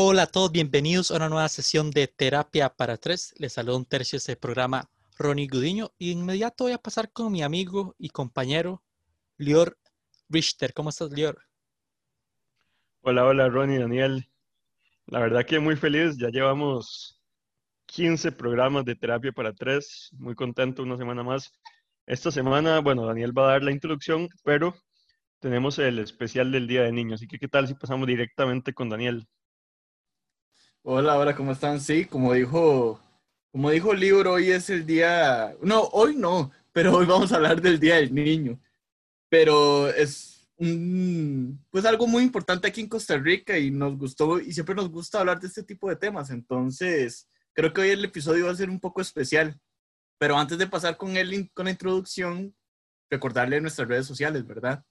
Hola a todos, bienvenidos a una nueva sesión de Terapia para Tres. Les saludo un tercio de este programa, Ronnie Gudiño, y inmediato voy a pasar con mi amigo y compañero, Lior Richter. ¿Cómo estás, Lior? Hola, hola, Ronnie, Daniel. La verdad que muy feliz, ya llevamos 15 programas de Terapia para Tres, muy contento una semana más. Esta semana, bueno, Daniel va a dar la introducción, pero tenemos el especial del Día de Niños, así que ¿qué tal si pasamos directamente con Daniel? Hola, hola, ¿cómo están? Sí, como dijo, como dijo el libro, hoy es el día, no, hoy no, pero hoy vamos a hablar del Día del Niño. Pero es pues algo muy importante aquí en Costa Rica y nos gustó y siempre nos gusta hablar de este tipo de temas. Entonces, creo que hoy el episodio va a ser un poco especial. Pero antes de pasar con, el, con la introducción, recordarle nuestras redes sociales, ¿verdad?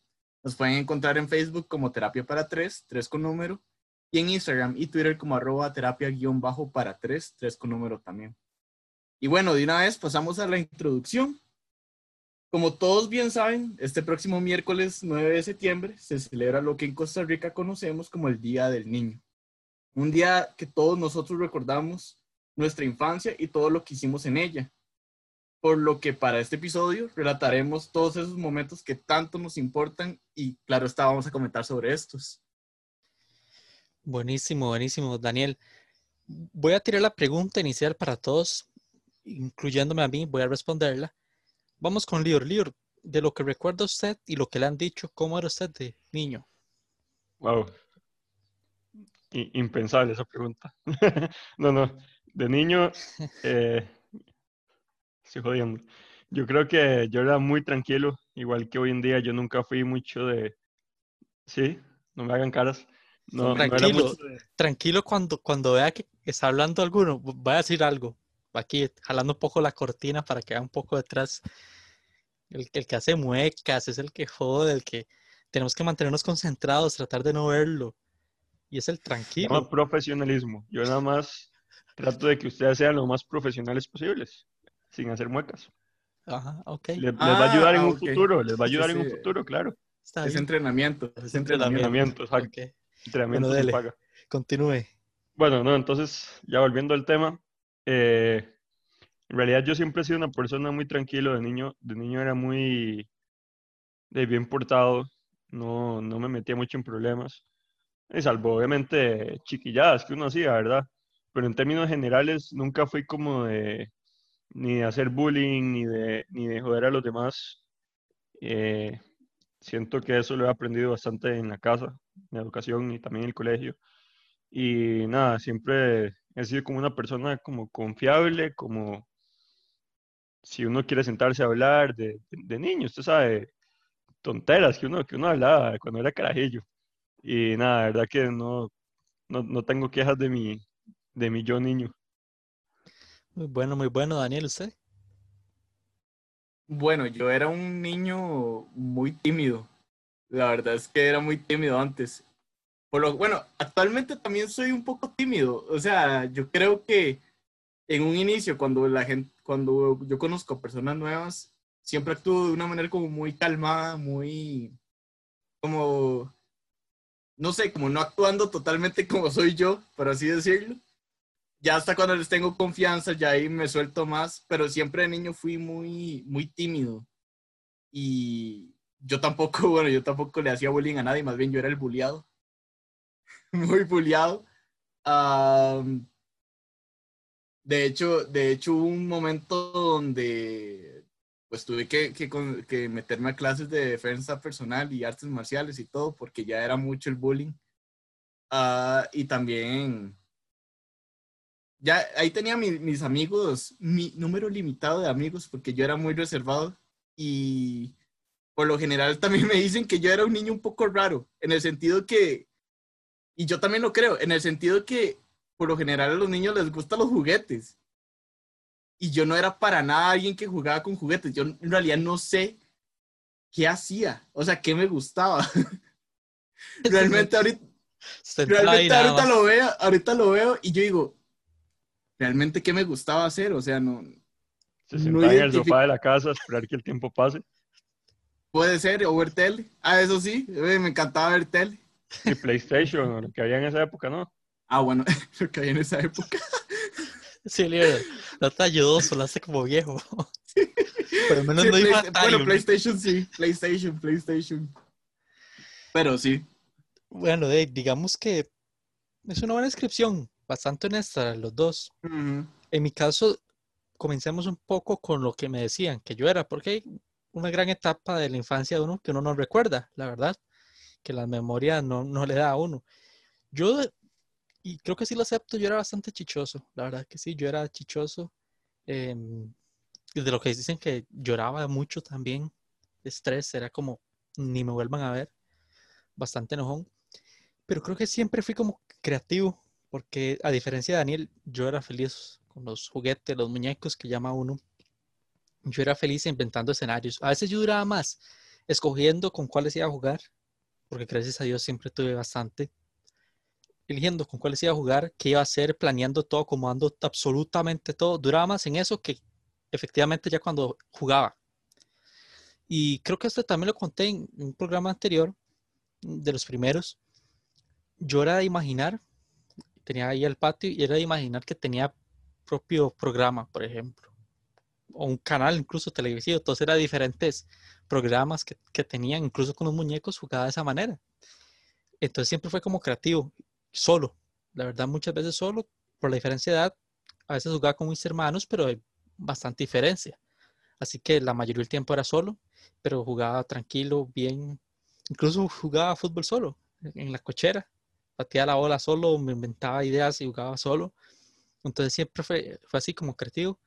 Nos pueden encontrar en Facebook como Terapia para Tres, tres con número, y en Instagram y Twitter como terapia guion bajo para tres, tres con número también. Y bueno, de una vez pasamos a la introducción. Como todos bien saben, este próximo miércoles 9 de septiembre se celebra lo que en Costa Rica conocemos como el Día del Niño. Un día que todos nosotros recordamos nuestra infancia y todo lo que hicimos en ella. Por lo que para este episodio relataremos todos esos momentos que tanto nos importan y claro está, vamos a comentar sobre estos. Buenísimo, buenísimo, Daniel. Voy a tirar la pregunta inicial para todos, incluyéndome a mí, voy a responderla. Vamos con Lior. Lior, de lo que recuerda usted y lo que le han dicho, ¿cómo era usted de niño? Wow. impensable esa pregunta. no, no. De niño, eh, estoy jodiendo. Yo creo que yo era muy tranquilo, igual que hoy en día. Yo nunca fui mucho de. Sí, no me hagan caras. No, tranquilo, tranquilo cuando, cuando vea que está hablando alguno, voy a decir algo. Aquí jalando un poco la cortina para que vea un poco detrás. El, el que hace muecas, es el que jode, el que tenemos que mantenernos concentrados, tratar de no verlo. Y es el tranquilo. No, profesionalismo. Yo nada más trato de que ustedes sean lo más profesionales posibles, sin hacer muecas. Ajá, ok. Les, va a ayudar en ah, un futuro, les va a ayudar en un futuro, claro. es entrenamiento, es entrenamiento, exacto. Entrenamiento bueno, paga. Continúe. Bueno, no, entonces, ya volviendo al tema, eh, en realidad yo siempre he sido una persona muy tranquilo de niño. De niño era muy de bien portado, no, no me metía mucho en problemas. Salvo obviamente chiquilladas que uno hacía, ¿verdad? Pero en términos generales nunca fui como de ni de hacer bullying, ni de, ni de joder a los demás. Eh, siento que eso lo he aprendido bastante en la casa, en la educación y también en el colegio. Y nada, siempre he sido como una persona como confiable, como si uno quiere sentarse a hablar de, de, niño, usted sabe, tonteras que uno, que uno hablaba cuando era carajillo. Y nada, la verdad que no, no, no tengo quejas de mi, de mi yo niño. Muy bueno, muy bueno, Daniel, ¿usted? Bueno, yo era un niño muy tímido. La verdad es que era muy tímido antes. Por lo, bueno, actualmente también soy un poco tímido. O sea, yo creo que en un inicio, cuando la gente, cuando yo conozco personas nuevas, siempre actúo de una manera como muy calmada, muy, como, no sé, como no actuando totalmente como soy yo, por así decirlo ya hasta cuando les tengo confianza, ya ahí me suelto más, pero siempre de niño fui muy, muy tímido. Y yo tampoco, bueno, yo tampoco le hacía bullying a nadie, más bien yo era el bulliado. muy bulliado. de hecho, de hecho hubo un momento donde pues tuve que, que, meterme a clases de defensa personal y artes marciales y todo, porque ya era mucho el bullying. Ah, y también ya ahí tenía mis amigos, mi número limitado de amigos, porque yo era muy reservado y por lo general también me dicen que yo era un niño un poco raro, en el sentido que, y yo también lo creo, en el sentido que por lo general a los niños les gustan los juguetes. Y yo no era para nada alguien que jugaba con juguetes, yo en realidad no sé qué hacía, o sea, qué me gustaba. realmente ahorita, realmente ahorita lo veo, ahorita lo veo y yo digo, realmente qué me gustaba hacer, o sea, no... Se sentaba en el sofá de la casa a esperar que el tiempo pase. Puede ser, o ver tele. Ah, eso sí, me encantaba ver tele. Y PlayStation, lo que había en esa época, ¿no? Ah, bueno, lo que había en esa época. Sí, Leo, no te ayudó, solo hace como viejo. Pero al menos Sí, no iba Play- a bueno, PlayStation sí, PlayStation, PlayStation. Pero sí. Bueno, digamos que es una buena descripción, bastante honesta, los dos. En mi caso, comencemos un poco con lo que me decían que yo era, porque hay una gran etapa de la infancia de uno que uno no recuerda, la verdad, que la memoria no, no le da a uno. Yo, y creo que sí lo acepto, yo era bastante chichoso, la verdad que sí, yo era chichoso. y de lo que dicen que lloraba mucho también, estrés, era como, ni me vuelvan a ver, bastante enojón. Pero creo que siempre fui como creativo, porque a diferencia de Daniel, yo era feliz con los juguetes, los muñecos que llama uno. Yo era feliz inventando escenarios. A veces yo duraba más escogiendo con cuáles iba a jugar, porque gracias a Dios siempre tuve bastante. Eligiendo con cuáles iba a jugar, qué iba a hacer, planeando todo, acomodando absolutamente todo. Duraba más en eso que efectivamente ya cuando jugaba. Y creo que esto también lo conté en un programa anterior, de los primeros. Yo era de imaginar, tenía ahí el patio y era de imaginar que tenía propio programa, por ejemplo, o un canal incluso televisivo. Entonces era diferentes programas que, que tenían, incluso con los muñecos, jugaba de esa manera. Entonces siempre fue como creativo, solo. La verdad, muchas veces solo, por la diferencia de edad, a veces jugaba con mis hermanos, pero hay bastante diferencia. Así que la mayoría del tiempo era solo, pero jugaba tranquilo, bien. Incluso jugaba fútbol solo, en la cochera. Pateaba la bola solo, me inventaba ideas y jugaba solo. Entonces siempre fue, fue así como creativo.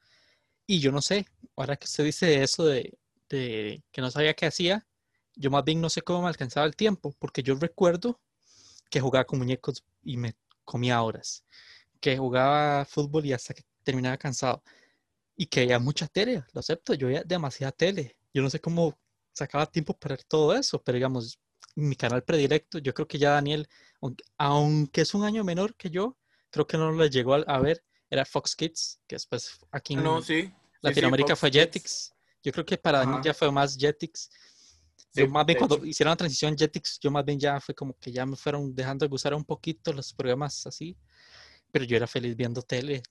Y yo no sé, ahora que usted dice eso de, de que no sabía qué hacía, yo más bien no sé cómo me alcanzaba el tiempo, porque yo recuerdo que jugaba con muñecos y me comía horas, que jugaba fútbol y hasta que terminaba cansado, y que veía mucha tele, lo acepto, yo veía demasiada tele. Yo no sé cómo sacaba tiempo para ver todo eso, pero digamos, mi canal predilecto, yo creo que ya Daniel, aunque, es un año menor que yo, creo que no lo llegó a, a ver, era Fox Kids, que después aquí en No, sí. Sí, sí, Latinoamérica Fox fue. Jetix. Yo creo que para Ajá. ya fue más Jetix. Sí, Yo más bien cuando hecho. hicieron la transición Jetix, yo más bien ya fue como que ya me fueron dejando de gustar un poquito los programas así, pero yo era feliz viendo tele.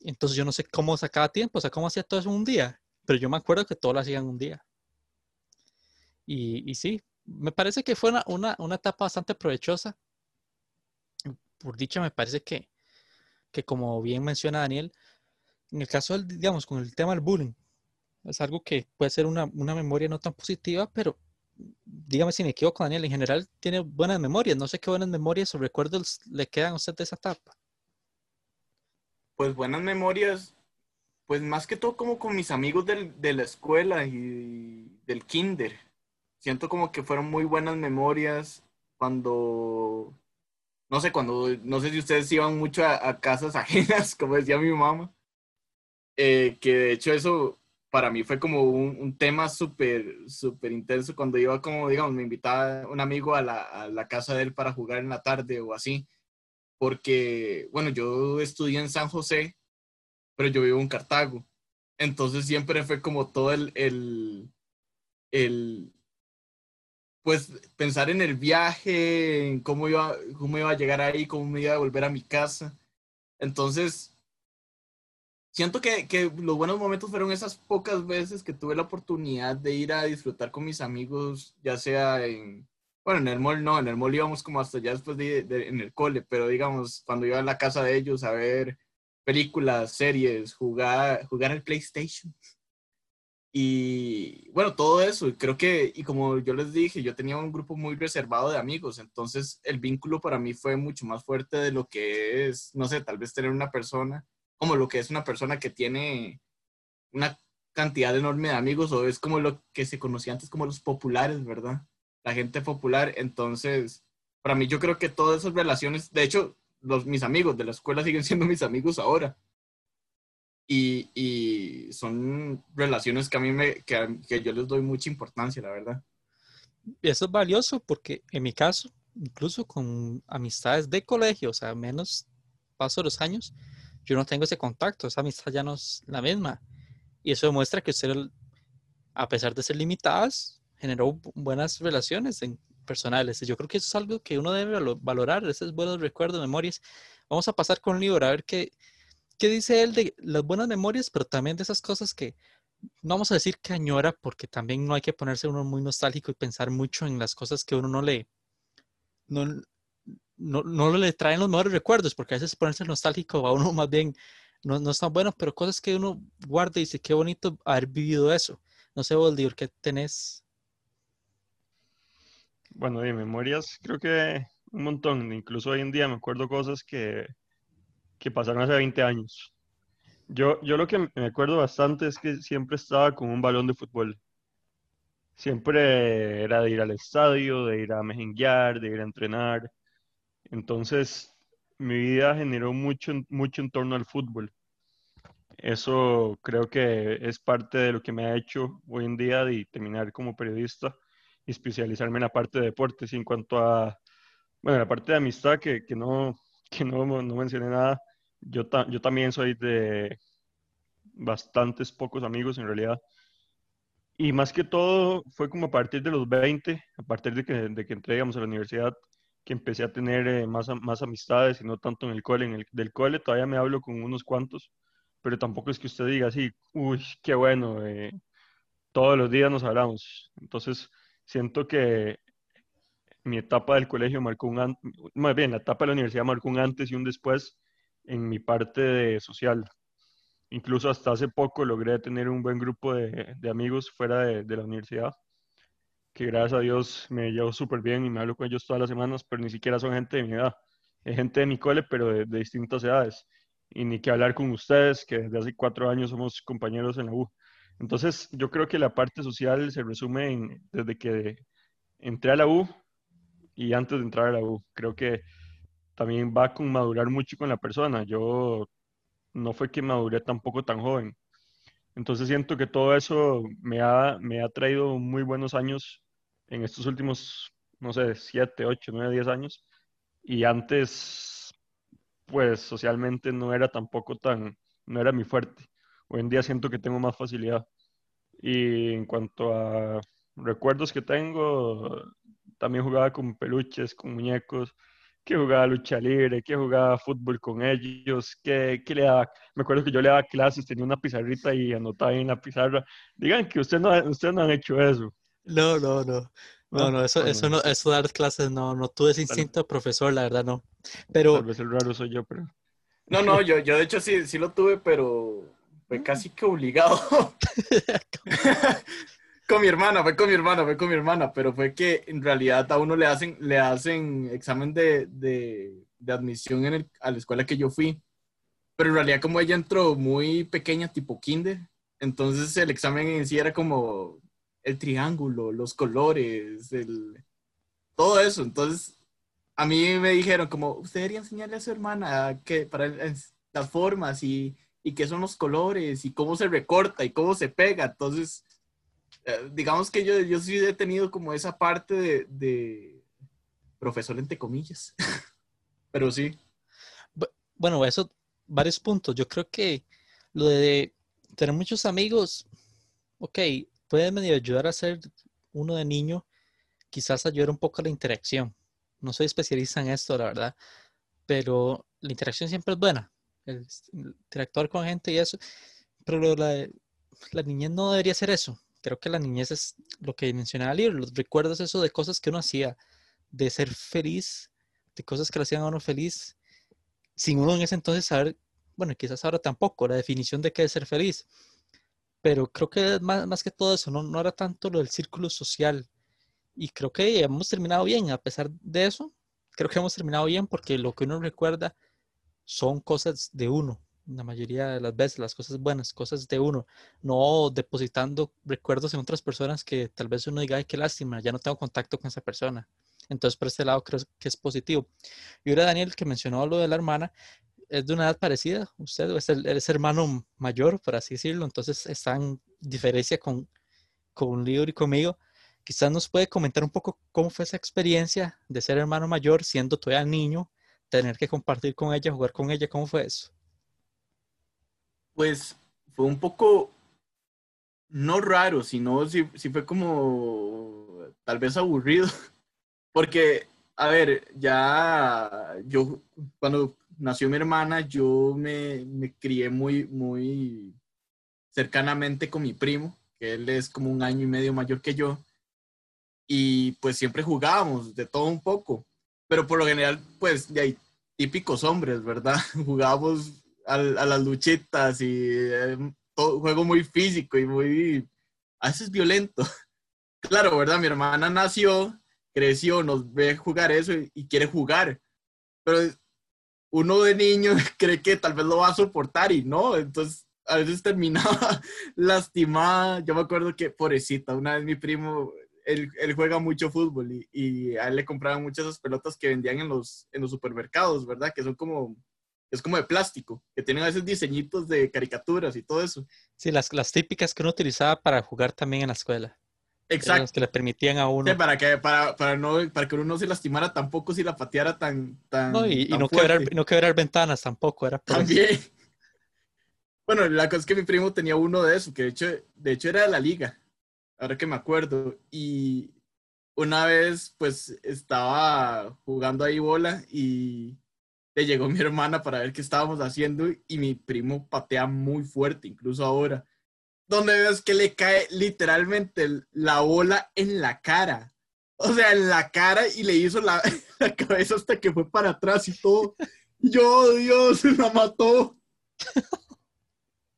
Entonces yo no sé cómo sacaba tiempo, o sea, cómo hacía todo eso en un día, pero yo me acuerdo que todo lo hacía en un día. Y, y sí, me parece que fue una, una, una etapa bastante provechosa. Por dicha, me parece que, que como bien menciona Daniel, en el caso del, digamos, con el tema del bullying, es algo que puede ser una, una memoria no tan positiva, pero dígame si me equivoco, Daniel, en general tiene buenas memorias. No sé qué buenas memorias o recuerdos le quedan a usted de esa etapa. Pues buenas memorias, pues más que todo como con mis amigos del- de la escuela y del kinder. Siento como que fueron muy buenas memorias cuando, no sé, cuando, no sé si ustedes iban mucho a, a casas ajenas, como decía mi mamá, eh, que de hecho eso para mí fue como un, tema súper, súper intenso cuando iba como, digamos, me invitaba un amigo a la, a la casa de él para jugar en la tarde o así porque, bueno, yo estudié en San José, pero yo vivo en Cartago. Entonces siempre fue como todo el, el, el, pues pensar en el viaje, en cómo iba, cómo iba a llegar ahí, cómo me iba a volver a mi casa. Entonces, siento que, que los buenos momentos fueron esas pocas veces que tuve la oportunidad de ir a disfrutar con mis amigos, ya sea en, bueno, en el mall no, en el mall íbamos como hasta ya después de, en el cole, pero digamos, cuando iba a la casa de ellos a ver películas, series, jugar, jugar al PlayStation. Y bueno, todo eso, creo que, y como yo les dije, yo tenía un grupo muy reservado de amigos, entonces el vínculo para mí fue mucho más fuerte de lo que es, no sé, tal vez tener una persona, como lo que es una persona que tiene una cantidad enorme de amigos, o es como lo que se conocía antes como los populares, ¿verdad? la gente popular. Entonces, para mí yo creo que todas esas relaciones, de hecho, los, mis amigos de la escuela siguen siendo mis amigos ahora. Y, y son relaciones que a mí me, que, que yo les doy mucha importancia, la verdad. Eso es valioso porque en mi caso, incluso con amistades de colegio, o sea, menos paso los años, yo no tengo ese contacto, esa amistad ya no es la misma. Y eso demuestra que usted, a pesar de ser limitadas, generó bu- buenas relaciones en, personales. Yo creo que eso es algo que uno debe valorar, esos buenos recuerdos, memorias. Vamos a pasar con libro a ver qué, qué dice él de las buenas memorias, pero también de esas cosas que vamos a decir que añora, porque también no hay que ponerse uno muy nostálgico y pensar mucho en las cosas que uno no le, no, no, no le traen los mejores recuerdos, porque a veces ponerse nostálgico a uno más bien no, no es tan bueno, pero cosas que uno guarda y dice, qué bonito haber vivido eso. No sé, Boldior, ¿qué tenés? Bueno, de memorias creo que un montón. Incluso hoy en día me acuerdo cosas que, que pasaron hace 20 años. Yo, yo lo que me acuerdo bastante es que siempre estaba con un balón de fútbol. Siempre era de ir al estadio, de ir a mejenguear, de ir a entrenar. Entonces, mi vida generó mucho, mucho en torno al fútbol. Eso creo que es parte de lo que me ha hecho hoy en día de terminar como periodista y especializarme en la parte de deportes. Y en cuanto a, bueno, la parte de amistad, que, que no, que no, no mencioné nada, yo, yo también soy de bastantes pocos amigos en realidad. Y más que todo fue como a partir de los 20, a partir de que, de que entré a la universidad, que empecé a tener eh, más, más amistades y no tanto en el cole. En el, del cole todavía me hablo con unos cuantos, pero tampoco es que usted diga así, uy, qué bueno, eh, todos los días nos hablamos. Entonces, siento que mi etapa del colegio marcó un, más bien, la etapa de la universidad marcó un antes y un después en mi parte de social. Incluso hasta hace poco logré tener un buen grupo de, amigos fuera de, la universidad, que gracias a Dios me llevo súper bien y me hablo con ellos todas las semanas, pero ni siquiera son gente de mi edad. Es gente de mi cole, pero de, de distintas edades. Y ni que hablar con ustedes, que desde hace cuatro años somos compañeros en la U. Entonces, yo creo que la parte social se resume en, desde que entré a la U y antes de entrar a la U. Creo que también va con madurar mucho con la persona. Yo no fue que maduré tampoco tan joven. Entonces siento que todo eso me ha, me ha traído muy buenos años en estos últimos, no sé, siete, ocho, nueve, diez años. Y antes, pues socialmente no era tampoco tan, no era mi fuerte. Hoy en día siento que tengo más facilidad. Y en cuanto a recuerdos que tengo, también jugaba con peluches, con muñecos que jugaba lucha libre, que jugaba fútbol con ellos, que, que, le daba, me acuerdo que yo le daba clases, tenía una pizarrita y anotaba en la pizarra. Digan que ustedes no, ustedes no han hecho eso. No, no, no. No, no, eso, eso, no, eso dar clases, no, no tuve ese instinto de profesor, la verdad, no. Pero... Tal vez el raro soy yo, pero... No, no, yo, yo de hecho sí, sí lo tuve, pero fue casi que obligado. con mi hermana, fue con mi hermana, fue con mi hermana, pero fue que en realidad a uno le hacen, le hacen examen de, de, de admisión en el, a la escuela que yo fui, pero en realidad como ella entró muy pequeña, tipo kinder, entonces el examen en sí era como el triángulo, los colores, el, todo eso, entonces a mí me dijeron como, usted debería enseñarle a su hermana que para las formas y, y qué son los colores y cómo se recorta y cómo se pega, entonces eh, digamos que yo, yo sí he tenido como esa parte de, de profesor entre comillas, pero sí. Bueno, eso, varios puntos. Yo creo que lo de tener muchos amigos, ok, puede medio ayudar a ser uno de niño, quizás ayudar un poco a la interacción. No soy especialista en esto, la verdad, pero la interacción siempre es buena. El, interactuar con gente y eso, pero la, la niñez no debería ser eso creo que la niñez es lo que mencionaba el libro, los recuerdos eso de cosas que uno hacía, de ser feliz, de cosas que lo hacían a uno feliz, sin uno en ese entonces saber, bueno, quizás ahora tampoco, la definición de qué es ser feliz, pero creo que más, más que todo eso, no, no era tanto lo del círculo social, y creo que hemos terminado bien, a pesar de eso, creo que hemos terminado bien porque lo que uno recuerda son cosas de uno, la mayoría de las veces, las cosas buenas, cosas de uno, no depositando recuerdos en otras personas que tal vez uno diga, ay, qué lástima, ya no tengo contacto con esa persona. Entonces, por este lado, creo que es positivo. Y ahora Daniel, que mencionó lo de la hermana, es de una edad parecida, usted es el, es hermano mayor, por así decirlo, entonces está en diferencia con, con libro y conmigo. Quizás nos puede comentar un poco cómo fue esa experiencia de ser hermano mayor, siendo todavía niño, tener que compartir con ella, jugar con ella, ¿cómo fue eso? Pues fue un poco, no raro, sino sí, fue como tal vez aburrido, Porque, a ver, ya yo, cuando nació mi hermana, yo me, me crié muy, muy cercanamente con mi primo, que él es como un año y medio mayor que yo, y pues siempre jugábamos de todo un poco, pero por lo general, pues de ahí, típicos hombres, ¿verdad? Jugábamos a, las luchitas y eh, todo, juego muy físico y muy, a veces violento. Claro, ¿verdad? Mi hermana nació, creció, nos ve jugar eso y, quiere jugar, pero uno de niño cree que tal vez lo va a soportar y no, entonces a veces terminaba lastimada. Yo me acuerdo que, pobrecita, una vez mi primo, él, él juega mucho fútbol y, y, a él le compraban muchas esas pelotas que vendían en los, en los supermercados, ¿verdad? Que son como, es como de plástico, que tienen a veces diseñitos de caricaturas y todo eso. Sí, las, las típicas que uno utilizaba para jugar también en la escuela. Exacto. que le permitían a uno. para, que, para, para, no, para que uno no se lastimara tampoco si la pateara tan. tan no, y, no, quebrar, no quebrar ventanas tampoco, era También. Bueno, la cosa es que mi primo tenía uno de esos, que de hecho, de hecho era de la liga, ahora que me acuerdo. Y una vez, pues, estaba jugando ahí bola y le llegó mi hermana para ver qué estábamos haciendo y mi primo patea muy fuerte, incluso ahora donde ves que le cae literalmente la bola en la cara. O sea, en la cara y le hizo la, cabeza hasta que fue para atrás y todo. Yo, Dios, la mató.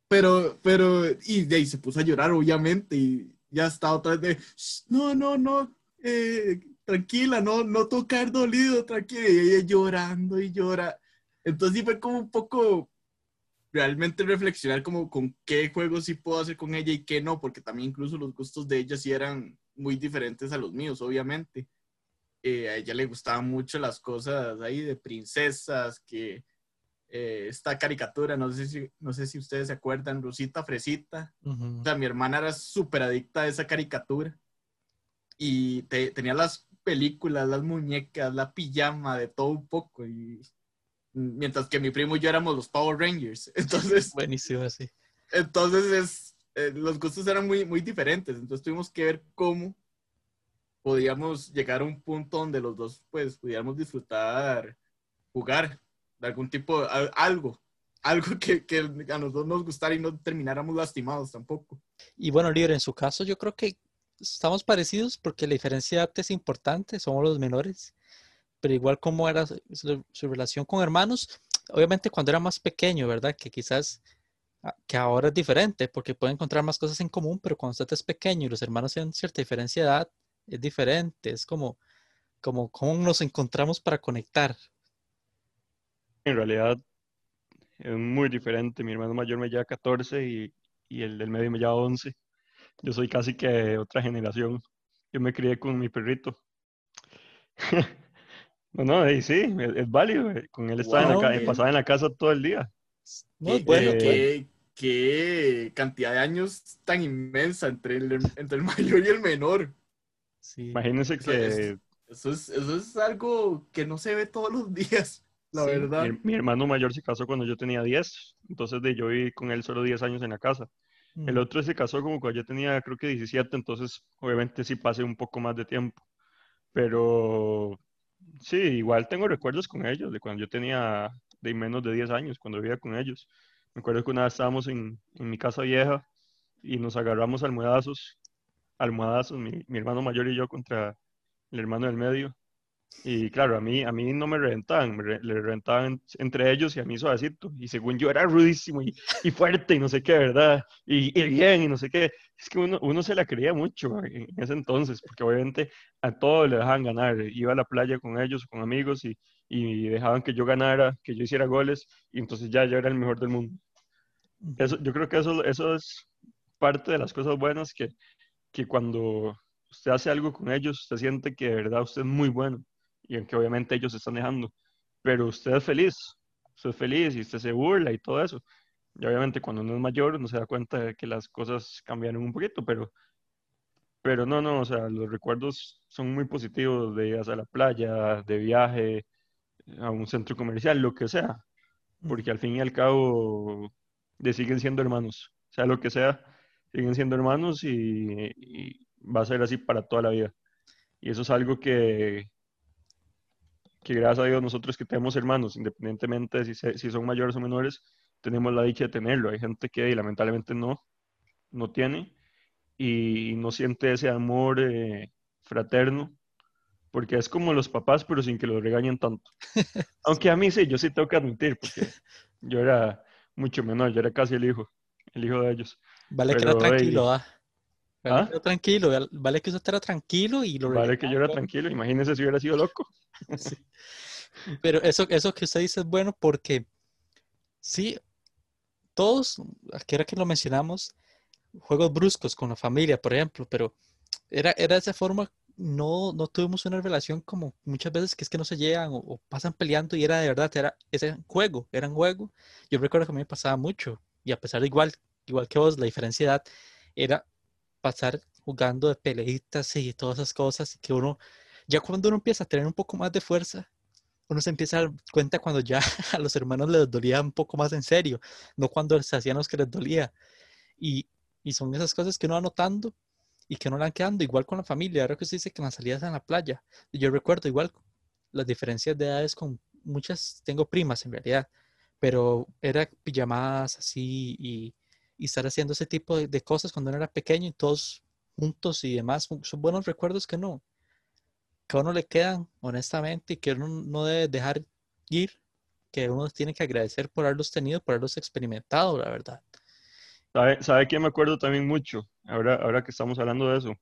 Pero, pero, y de ahí se puso a llorar, obviamente, y ya está otra vez no, no, no, eh, tranquila, no, no caer dolido, tranquila, y ella llorando y llora. Entonces sí fue como un poco realmente reflexionar como con qué juegos sí puedo hacer con ella y qué no, porque también incluso los gustos de ella sí eran muy diferentes a los míos, obviamente. Eh, a ella le gustaban mucho las cosas ahí de princesas, que eh, esta caricatura, no sé, si, no sé si ustedes se acuerdan, Rosita Fresita. O sea, mi hermana era súper adicta a esa caricatura. Y tenía las películas, las muñecas, la pijama, de todo un poco. Y mientras que mi primo y yo éramos los Power Rangers. Entonces, buenísimo, así. Entonces, es, eh, los gustos eran muy, muy diferentes. Entonces, tuvimos que ver cómo podíamos llegar a un punto donde los dos, pues, pudiéramos disfrutar, jugar de algún tipo, de, algo, algo que, que, a los dos nos gustara y no termináramos lastimados tampoco. Y bueno, Libre, en su caso, yo creo que estamos parecidos porque la diferencia es importante, somos los menores pero igual como era su, relación con hermanos, obviamente cuando era más pequeño, ¿verdad? Que quizás ah, que ahora es diferente porque puede encontrar más cosas en común, pero cuando usted es pequeño y los hermanos tienen cierta diferencia de edad, es diferente, es como, como cómo nos encontramos para conectar. En realidad es muy diferente, mi hermano mayor me lleva 14 y, y el del medio me lleva 11. Yo soy casi que otra generación. Yo me crié con mi perrito. No, no, sí, es, válido. Eh, con él estaba en la, pasaba en la casa todo el día. bueno, qué, qué, cantidad de años tan inmensa entre el, entre el mayor y el menor. Sí. Imagínense que... Eso es, eso es algo que no se ve todos los días, la verdad. Mi, hermano mayor se casó cuando yo tenía 10, entonces de yo viví con él solo 10 años en la casa. El mm. otro se casó como cuando yo tenía creo que 17, entonces obviamente sí pasé un poco más de tiempo. Pero Sí, igual tengo recuerdos con ellos, de cuando yo tenía de menos de 10 años, cuando vivía con ellos. Me acuerdo que una vez estábamos en, mi casa vieja y nos agarramos almohadazos, almohadazos, mi, mi hermano mayor y yo contra el hermano del medio. Y claro, a mí, a mí no me reventaban, le reventaban entre ellos y a mí suavecito. Y según yo era rudísimo y, y fuerte y no sé qué, ¿verdad? Y, y, bien y no sé qué. Es que uno, uno se la creía mucho en ese entonces, porque obviamente a todos le dejaban ganar. Iba a la playa con ellos, con amigos y, y dejaban que yo ganara, que yo hiciera goles y entonces ya yo era el mejor del mundo. Eso, yo creo que eso, eso es parte de las cosas buenas que, que cuando usted hace algo con ellos, usted siente que de verdad usted es muy bueno y en que obviamente ellos se están dejando, pero usted es feliz, usted es feliz y usted se burla y todo eso. Y obviamente cuando uno es mayor no se da cuenta de que las cosas cambiaron un poquito, pero, pero no, no, o sea, los recuerdos son muy positivos de ir a la playa, de viaje, a un centro comercial, lo que sea, porque al fin y al cabo de siguen siendo hermanos, sea lo que sea, siguen siendo hermanos y, y va a ser así para toda la vida. Y eso es algo que, que gracias a Dios nosotros que tenemos hermanos, independientemente de si, si son mayores o menores, tenemos la dicha de tenerlo. Hay gente que lamentablemente no, no tiene y no siente ese amor eh, fraterno, porque es como los papás, pero sin que los regañen tanto. Aunque a mí sí, yo sí tengo que admitir, porque yo era mucho menor, yo era casi el hijo, el hijo de ellos. Vale que era tranquilo, ¿ah? Que tranquilo, vale que usted era tranquilo y lo Vale que yo era tranquilo, imagínese si hubiera sido loco. Pero eso, eso que usted dice es bueno porque sí, todos, aquí era que lo mencionamos, juegos bruscos con la familia, por ejemplo, pero era, era de esa forma, no, no tuvimos una relación como muchas veces que es que no se llegan o, pasan peleando y era de verdad, era ese juego, era un juego. Yo recuerdo que a mí me pasaba mucho y a pesar de igual, igual que vos, la diferencia de edad era pasar jugando de peleitas y todas esas cosas que uno, ya cuando uno empieza a tener un poco más de fuerza, uno se empieza a dar cuenta cuando ya a los hermanos les dolía un poco más en serio, no cuando se hacían los que les dolía. Y, y son esas cosas que uno va notando y que no le van quedando, igual con la familia. Ahora que se dice que las salidas en la playa, yo recuerdo igual las diferencias de edades con muchas, tengo primas en realidad, pero era pijamadas así y, y estar haciendo ese tipo de, cosas cuando uno era pequeño y todos juntos y demás. Son buenos recuerdos que no, que a uno le quedan, honestamente, y que uno no debe dejar ir, que uno tiene que agradecer por haberlos tenido, por haberlos experimentado, la verdad. ¿Sabe, ¿Sabe que me acuerdo también mucho? Ahora, ahora que estamos hablando de eso.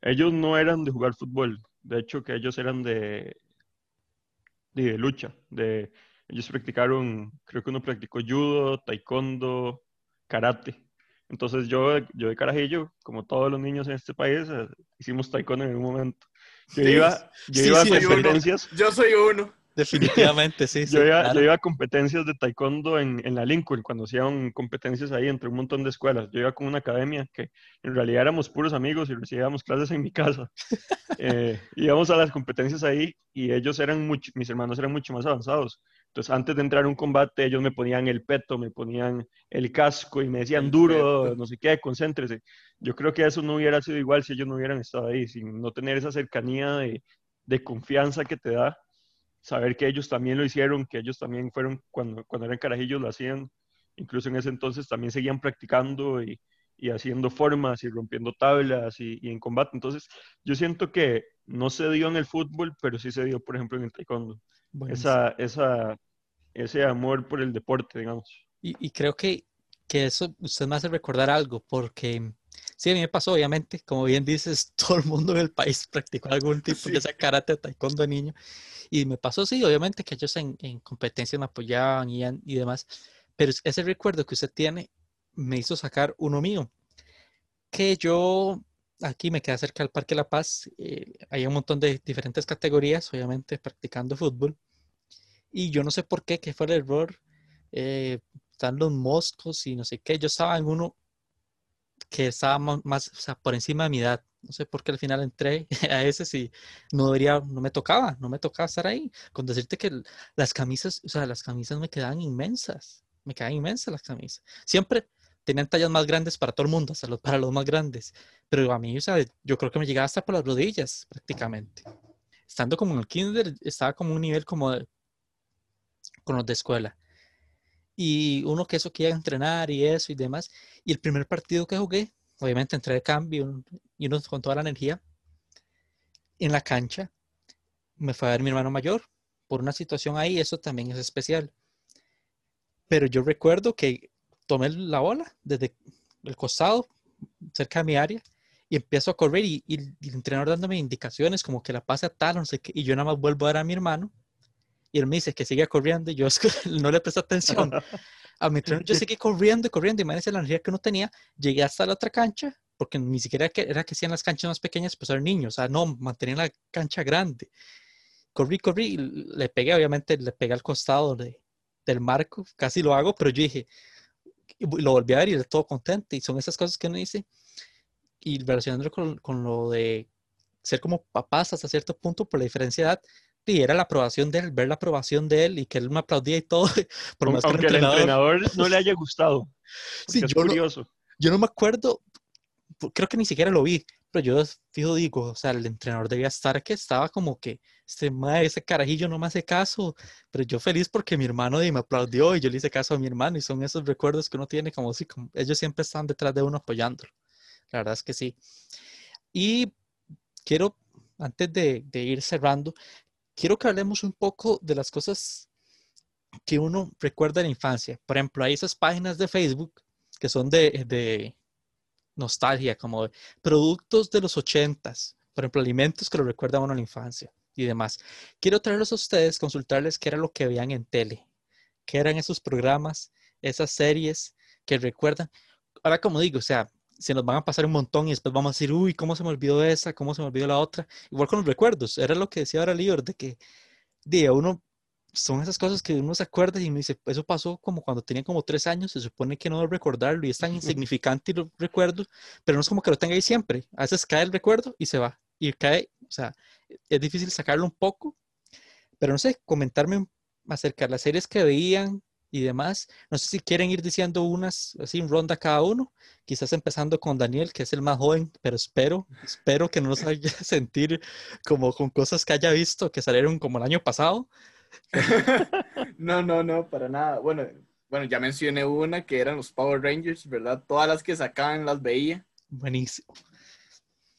Ellos no eran de jugar fútbol. De hecho, que ellos eran de, de, lucha. De, ellos practicaron, creo que uno practicó judo, taekwondo, karate. Entonces yo, yo de carajillo, como todos los niños en este país, eh, hicimos taekwondo en un momento. Yo iba, yo iba a competencias. Yo soy uno. Definitivamente, sí. yo, iba, a competencias de taekwondo en, en, la Lincoln, cuando hacían competencias ahí entre un montón de escuelas. Yo iba con una academia que en realidad éramos puros amigos y recibíamos clases en mi casa. eh, íbamos a las competencias ahí y ellos eran mucho, mis hermanos eran mucho más avanzados. Entonces, antes de entrar a un combate, ellos me ponían el peto, me ponían el casco y me decían duro, no sé qué, concéntrese. Yo creo que eso no hubiera sido igual si ellos no hubieran estado ahí, sin no tener esa cercanía de, de confianza que te da saber que ellos también lo hicieron, que ellos también fueron, cuando, cuando eran carajillos lo hacían, incluso en ese entonces también seguían practicando y, y haciendo formas y rompiendo tablas y, y, en combate. Entonces, yo siento que no se dio en el fútbol, pero sí se dio, por ejemplo, en el taekwondo. Esa, esa, ese amor por el deporte, digamos. Y, y creo que, que eso usted me hace recordar algo, porque Sí, a mí me pasó, obviamente, como bien dices, todo el mundo en el país practicó algún tipo, de sea karate taekwondo niño. Y me pasó, sí, obviamente que ellos en, en competencias me apoyaban y, y, demás. Pero ese recuerdo que usted tiene me hizo sacar uno mío. Que yo aquí me quedé cerca del Parque La Paz. Eh, hay un montón de diferentes categorías, obviamente, practicando fútbol. Y yo no sé por qué, que fue el error. Eh, están los moscos y no sé qué. Yo estaba en uno que estaba más, o sea, por encima de mi edad. No sé por qué al final entré a ese si no debería, no me tocaba, no me tocaba estar ahí. Con decirte que las camisas, o sea, las camisas me quedaban inmensas, me quedaban inmensas las camisas. Siempre tenían tallas más grandes para todo el mundo, hasta los, para los más grandes. Pero a mí, o sea, yo creo que me llegaba hasta por las rodillas prácticamente. Estando como en el kinder, estaba como un nivel como de, con los de escuela y uno que eso quiere entrenar y eso y demás. Y el primer partido que jugué, obviamente entré de cambio y uno con toda la energía, en la cancha, me fue a ver mi hermano mayor por una situación ahí, eso también es especial. Pero yo recuerdo que tomé la bola desde el costado, cerca de mi área, y empiezo a correr y, y, el entrenador dándome indicaciones como que la pase a tal, no sé qué, y yo nada más vuelvo a ver a mi hermano y él me dice que siga corriendo y yo no le presté atención. A mi tren yo seguí corriendo y corriendo y me la energía que no tenía. Llegué hasta la otra cancha, porque ni siquiera era que, hacían las canchas más pequeñas, pues eran niños, o sea, no, mantenían la cancha grande. Corrí, corrí, le pegué, obviamente le pegué al costado de, del marco, casi lo hago, pero yo dije, lo volví a ver y de todo contento. Y son esas cosas que uno dice. Y relacionándolo con, con lo de ser como papás hasta cierto punto por la diferencia de edad, y era la aprobación de él, ver la aprobación de él y que él me aplaudía y todo. Por más Aunque que el entrenador... no le haya gustado. Sí, yo curioso. No, yo no me acuerdo, creo que ni siquiera lo vi, Pero yo fijo digo, o sea, el entrenador debía estar que estaba como que, este mae, ese carajillo no me hace caso, pero yo feliz porque mi hermano me aplaudió y yo le hice caso a mi hermano y son esos recuerdos que uno tiene como si, como, ellos siempre están detrás de uno apoyándolo. La verdad es que sí. Y quiero, antes de, de ir cerrando, quiero que hablemos un poco de las cosas que uno recuerda de la infancia. Por ejemplo, hay esas páginas de Facebook que son de, de nostalgia, como productos de los ochentas, por ejemplo, alimentos que lo recuerdan a uno a la infancia y demás. Quiero traerlos a ustedes, consultarles qué era lo que veían en tele, qué eran esos programas, esas series que recuerdan. Ahora, como digo, o sea, se nos van a pasar un montón y después vamos a decir, uy, ¿cómo se me olvidó esa? ¿Cómo se me olvidó la otra? Igual con los recuerdos, era lo que decía ahora Lior, de que de uno son esas cosas que uno se acuerda y me dice, eso pasó como cuando tenía como tres años, se supone que no debo recordarlo y es tan insignificante y lo recuerdo, pero no es como que lo tenga ahí siempre. A veces cae el recuerdo y se va. Y cae, o sea, es difícil sacarlo un poco, pero no sé, comentarme acerca de las series que veían y demás. No sé si quieren ir diciendo unas, así, en ronda cada uno, quizás empezando con Daniel, que es el más joven, pero espero, espero que no nos haya sentir como con cosas que haya visto que salieron como el año pasado. no, no, no, para nada. Bueno, bueno, ya mencioné una que eran los Power Rangers, ¿verdad? Todas las que sacaban las veía. Buenísimo.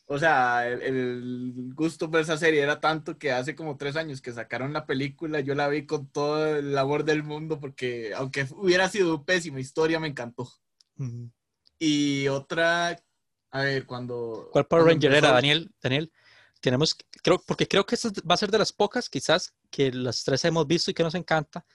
O sea, el, gusto por esa serie era tanto que hace como tres años que sacaron la película, yo la vi con todo el amor del mundo porque aunque hubiera sido pésima historia, me encantó. Y otra, a ver, cuando... ¿Cuál Power Ranger era, Daniel? Daniel, tenemos, creo, porque creo que esa va a ser de las pocas, quizás, que las tres hemos visto y que nos encanta.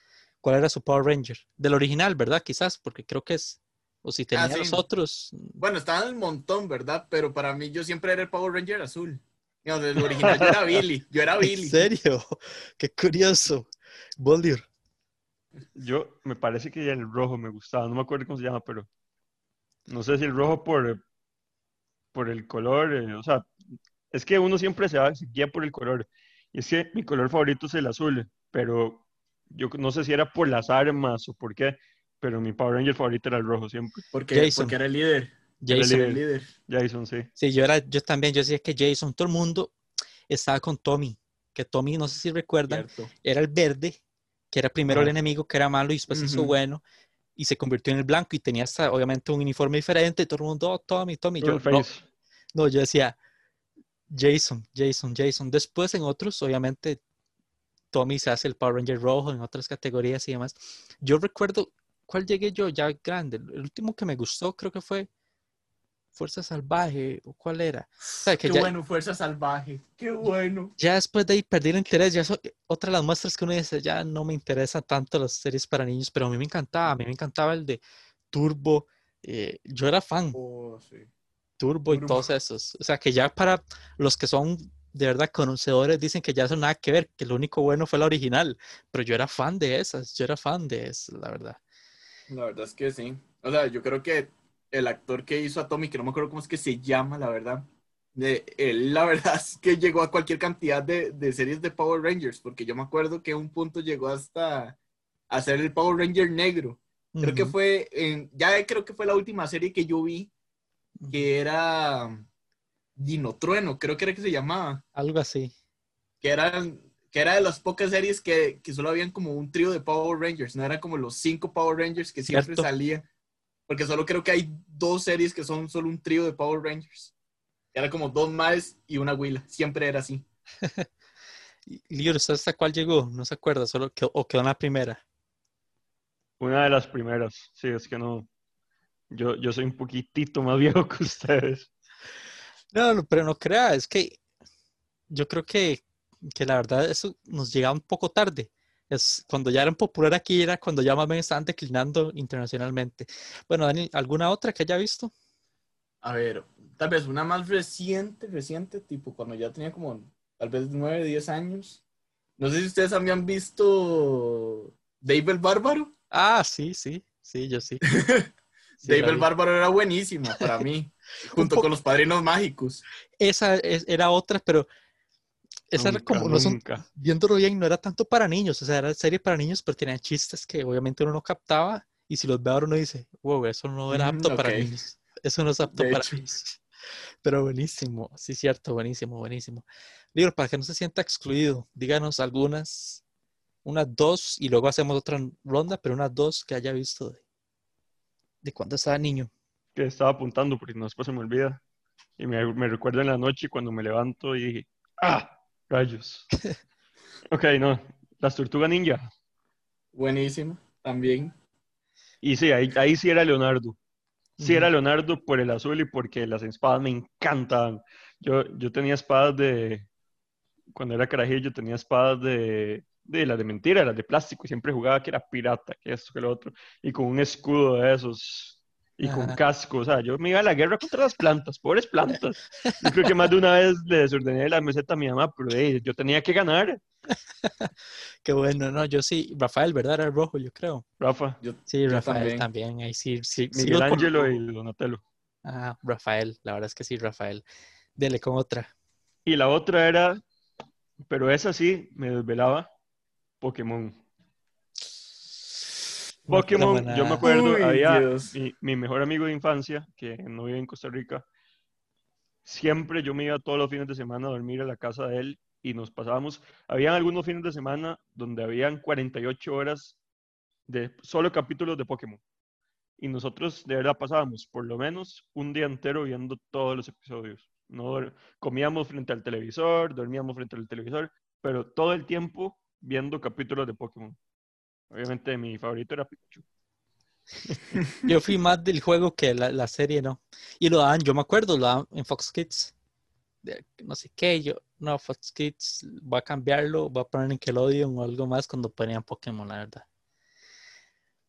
¿Cuál era su Power Ranger? Del original, ¿verdad? Quizás, porque creo que es, o si tenía los otros. Bueno, estaban un montón, ¿verdad? Pero para mí yo siempre era el Power Ranger azul. No, del original yo era Billy, yo era Billy. ¿En serio? Qué curioso. Boldir. Yo me parece que el rojo me gustaba, no me acuerdo cómo se llama, pero no sé si el rojo por, por el color, eh, o sea, es que uno siempre se va se guía por el color. Y es que mi color favorito es el azul, pero yo no sé si era por las armas o por qué, pero mi Power Ranger favorito era el rojo siempre. Porque, porque era el líder. Jason. el líder. Jason, sí. Sí, yo, era, yo también, yo decía que Jason, todo el mundo estaba con Tommy, que Tommy, no sé si recuerdan, era el verde, que era primero el enemigo, que era malo y después hizo bueno, y se convirtió en el blanco y tenía hasta, obviamente, un uniforme diferente, y todo el mundo, oh, Tommy, Tommy. Yo, no, no, yo decía, Jason, Jason, Jason. Después en otros, obviamente, Tommy se hace el Power Ranger rojo en otras categorías y demás. Yo recuerdo, ¿cuál llegué yo ya grande? El último que me gustó creo que fue Fuerza Salvaje, ¿o cuál era? qué bueno, Fuerza Salvaje, qué bueno. Ya después de ahí perdí el interés, ya otra de las muestras que uno dice, ya no me interesan tanto las series para niños, pero a mí me encantaba, a mí me encantaba el de Turbo, eh, yo era fan. Oh, sí. Turbo, y todos esos. O sea, que ya para los que son de verdad conocedores dicen que ya eso nada que ver, que lo único bueno fue la original, pero yo era fan de esas, yo era fan de esas, la verdad. La verdad es que sí. O sea, yo creo que el actor que hizo a Tommy, que no me acuerdo cómo es que se llama, la verdad, de, él la verdad es que llegó a cualquier cantidad de, de series de Power Rangers, porque yo me acuerdo que un punto llegó hasta hacer el Power Ranger negro. Creo que fue, en, ya creo que fue la última serie que yo vi que era Dinotrueno, creo que era que se llamaba. Algo así. Que eran que era de las pocas series que, que, solo habían como un trío de Power Rangers, no eran como los cinco Power Rangers que siempre salía, porque solo creo que hay dos series que son solo un trío de Power Rangers. Era como dos más y una Willa, siempre era así. Lío, hasta cuál llegó? No se acuerda, solo que, o quedó en la primera. Una de las primeras, sí, es que no, yo, yo soy un poquitito más viejo que ustedes. No, pero no crea, es que yo creo que, que la verdad eso nos llega un poco tarde. Es cuando ya eran popular aquí, era cuando ya más bien estaban declinando internacionalmente. Bueno, Dani, ¿alguna otra que haya visto? A ver, tal vez una más reciente, reciente, tipo cuando ya tenía como tal vez 9, 10 años. No sé si ustedes habían visto Dave el Bárbaro. Ah, sí, sí, sí, yo sí. Dave el Bárbaro era buenísima para mí, junto con los padrinos mágicos. Esa era otra, pero esa era como, no son, viéndolo bien, no era tanto para niños, o sea, era serie para niños, pero tenía chistes que obviamente uno no captaba, y si los ve ahora uno dice, wow, eso no era apto para niños, eso no es apto para niños. Pero buenísimo, sí, cierto, buenísimo, buenísimo. Libro, para que no se sienta excluido, díganos algunas, unas dos, y luego hacemos otra ronda, pero unas dos que haya visto de, de cuando estaba niño. Que estaba apuntando porque no después se me olvida. Y me, me recuerda en la noche cuando me levanto y ¡ah! Rayos. ok, no. Las tortugas ninja. Buenísimo, también. Y sí, ahí, ahí sí era Leonardo. Sí era. Leonardo por el azul y porque las espadas me encantaban. Yo, yo tenía espadas de, cuando era carajillo, tenía espadas de, de las de mentira, las de plástico, y siempre jugaba que era pirata, que esto, que lo otro, y con un escudo de esos, y con Ajá. casco, o sea, yo me iba a la guerra contra las plantas, pobres plantas. Yo creo que más de una vez le desordené la meseta a mi mamá, pero hey, yo tenía que ganar, Qué bueno, no, yo sí, Rafael, ¿verdad? Era el rojo, yo creo. Rafa, Yo, Sí, yo Rafael también. también. ahí sí, sí, Miguel Ángelo conozco. y Donatello. Ah, Rafael, la verdad es que sí, Rafael. Dele con otra. Y la otra era, pero esa sí me desvelaba, Pokémon. Pokémon, yo me acuerdo, Uy, había mi, mi mejor amigo de infancia, que no vive en Costa Rica, siempre yo me iba todos los fines de semana a dormir a la casa de él y nos pasábamos, habían algunos fines de semana donde habían 48 horas de solo capítulos de Pokémon. Y nosotros de verdad pasábamos por lo menos un día entero viendo todos los episodios. No, comíamos frente al televisor, dormíamos frente al televisor, pero todo el tiempo viendo capítulos de Pokémon. Obviamente mi favorito era Pikachu. Yo fui más del juego que la, la serie, ¿no? Y lo daban, yo me acuerdo, lo daban en Fox Kids. De- no sé qué, yo, no, Fox Kids, voy a cambiarlo, voy a poner Nickelodeon o algo más cuando ponían Pokémon, la verdad.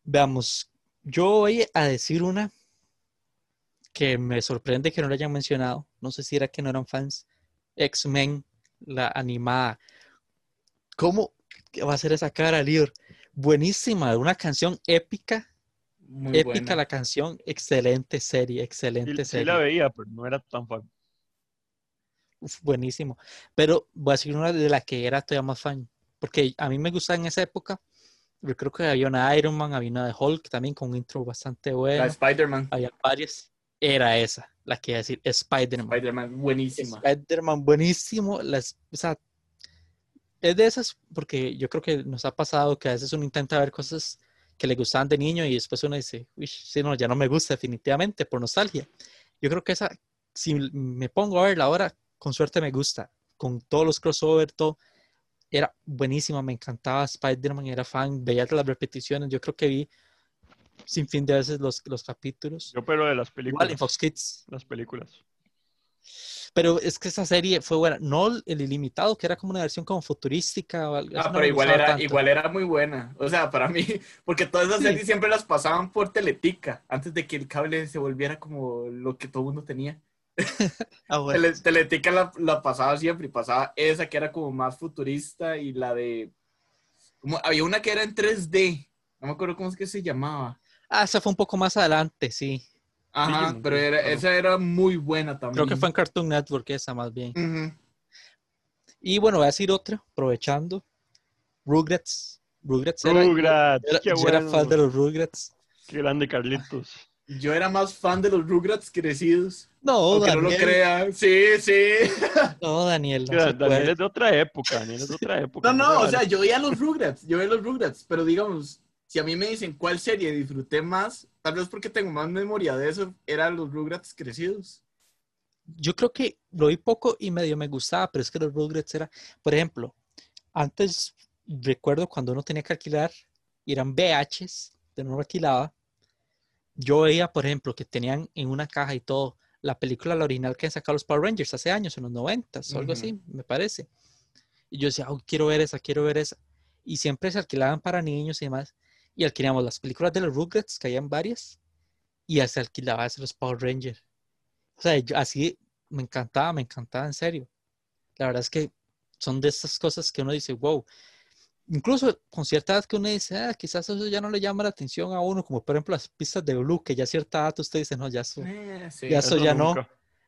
Veamos, yo voy a decir una que me sorprende que no la hayan mencionado. No sé si era que no eran fans. X-Men, la animada. ¿Cómo va a ser esa cara, Lior? Buenísima, una canción épica Muy épica buena. la canción, excelente serie, Sí, excelente sí serie. la veía, pero no era tan fan. Uf, buenísimo. Pero voy a decir una de la que era todavía más fan, porque a mí me gustaba en esa época. Yo creo que había una Iron Man, había una de Hulk también con un intro bastante La bueno. Spider-Man. Había varias. Era esa, la que iba a decir Spider-Man. Spider-Man, buenísima. Spider-Man, buenísimo. Las, o sea, es de esas, porque yo creo que nos ha pasado que a veces uno intenta ver cosas que le gustaban de niño y después uno dice, uy, sí, no, ya no me gusta definitivamente por nostalgia. Yo creo que esa, si me pongo a verla ahora, con suerte me gusta, con todos los crossover, todo, era buenísima, me encantaba Spider-Man, era fan, veía las repeticiones, yo creo que vi sin fin de veces los, los capítulos. Yo, pero de las Igual películas. en Fox Kids. Las películas. Pero es que esa serie fue buena. No el ilimitado, que era como una versión como futurística. O algo, Ah, no pero igual era, tanto. igual era muy buena. O sea, para mí, porque todas esas Sí. series siempre las pasaban por Teletica, antes de que el cable se volviera como lo que todo el mundo tenía. Ah, bueno. Tele- Teletica la, la pasaba siempre y pasaba esa que era como más futurista y la de... Como, había una que era en 3D, no me acuerdo cómo es que se llamaba. Ah, esa fue un poco más adelante, sí. Ajá, Sí, pero era, claro. esa era muy buena también. Creo que fue en Cartoon Network esa más bien. Ujú. Y bueno, voy a decir otra, aprovechando. Rugrats. Rugrats era, Rugrats, era- qué yo era bueno. fan de los Rugrats. Qué grande Carlitos. Yo era más fan de los Rugrats crecidos. No, aunque no lo Daniel. crean. Sí, sí. No, Daniel. no Daniel puede. es de otra época, Daniel es de otra época. No, no, se o vale. sea, yo veía los Rugrats, yo veía los Rugrats, pero digamos, si a mí me dicen cuál serie disfruté más, tal vez porque tengo más memoria de eso, eran los Rugrats crecidos. Yo creo que lo vi poco y medio me gustaba, pero es que los Rugrats era, por ejemplo, antes recuerdo cuando uno tenía que alquilar, eran VHs, de no alquilaba, yo veía, por ejemplo, que tenían en una caja y todo la película, la original que han sacado los Power Rangers hace años, en los 90 o algo Ujú. así, me parece. Y yo decía, "Oh, quiero ver esa, quiero ver esa. Y siempre se alquilaban para niños y demás. Y alquilábamos las películas de los Rugrats, que habían varias, y se alquilaba ese los Power Rangers. O sea, yo- así me encantaba, me encantaba en serio. La verdad es que son de esas cosas que uno dice, wow. Incluso con cierta edad que uno dice, ah, quizás eso ya no le llama la atención a uno, como por ejemplo las pistas de Blue, que ya a cierta edad usted dice, no, ya eso, Eh, sí. Ya eso ya no.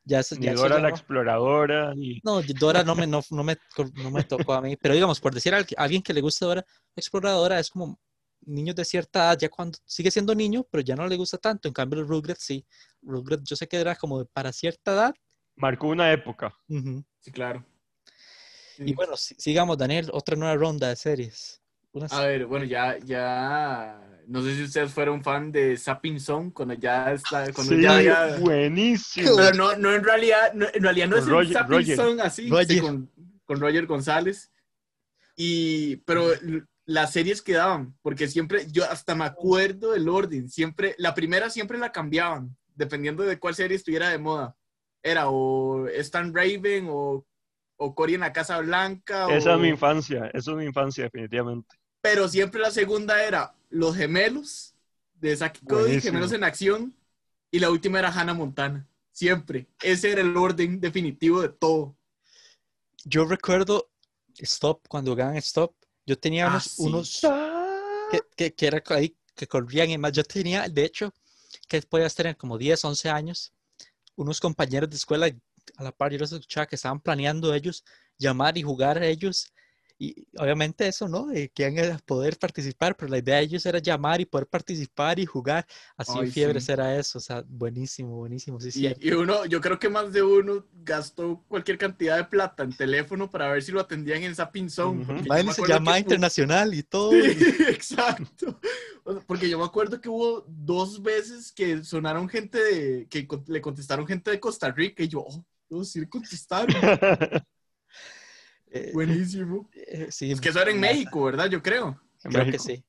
ya eso, eso Dora ya la no". exploradora, No, Dora no me, no, no me, no me tocó a mí, pero digamos, por decir a alguien- que le gusta Dora Exploradora, es como niños de cierta edad, ya cuando sigue siendo niño, pero ya no le gusta tanto. En cambio, los Rugrats sí. Rugrats yo sé que era como para cierta edad. Marcó una época. Ujú. Sí, claro. Y Sí. bueno, si- sigamos, Daniel, otra nueva ronda de series. Unas- A ver, bueno, ya, ya, no sé si ustedes fueron fan de Sapping Zone, cuando ya está, cuando Sí, ya había- buenísimo. Pero no, no en realidad, no, en realidad no Con es el Roger- Sapping Roger. Zone así, sí, Roger. con, con Roger González. Y, pero las series quedaban, porque siempre, yo hasta me acuerdo del orden, siempre, la primera siempre la cambiaban, dependiendo de cuál serie estuviera de moda. Era o Stan Raven o, o Cory en la Casa Blanca. Esa o- es mi infancia, esa es mi infancia, definitivamente. pero siempre la segunda era Los Gemelos de Saki Cody, Buenísimo. Gemelos en Acción, y la última era Hannah Montana. Siempre. Ese era el orden definitivo de todo. Yo recuerdo Stop, cuando jugaban Stop, yo tenía Ah, unos, sí. unos que, que, que era ahí, que corrían y más. Yo tenía, de hecho, que podías tener como 10, 11 años, unos compañeros de escuela a la par, yo los escuchaba que estaban planeando ellos llamar y jugar a ellos. Y obviamente eso, ¿no? Eh, que iban a poder participar, pero la idea de ellos era llamar y poder participar y jugar. Así Ay, fiebre sí. era eso, o sea, buenísimo, buenísimo, sí, sí. Y, y uno, yo creo que más de uno gastó cualquier cantidad de plata en teléfono para ver si lo atendían en Sapping Zone. Madre, me se fu- internacional y todo. Sí, y- exacto. O sea, Porque yo me acuerdo que hubo dos veces que sonaron gente de, que le contestaron gente de Costa Rica y yo, oh, no, sí le contestaron. eh, Buenísimo. eh, sí, Es que eso era en México, ¿verdad? Yo creo. Creo que sí.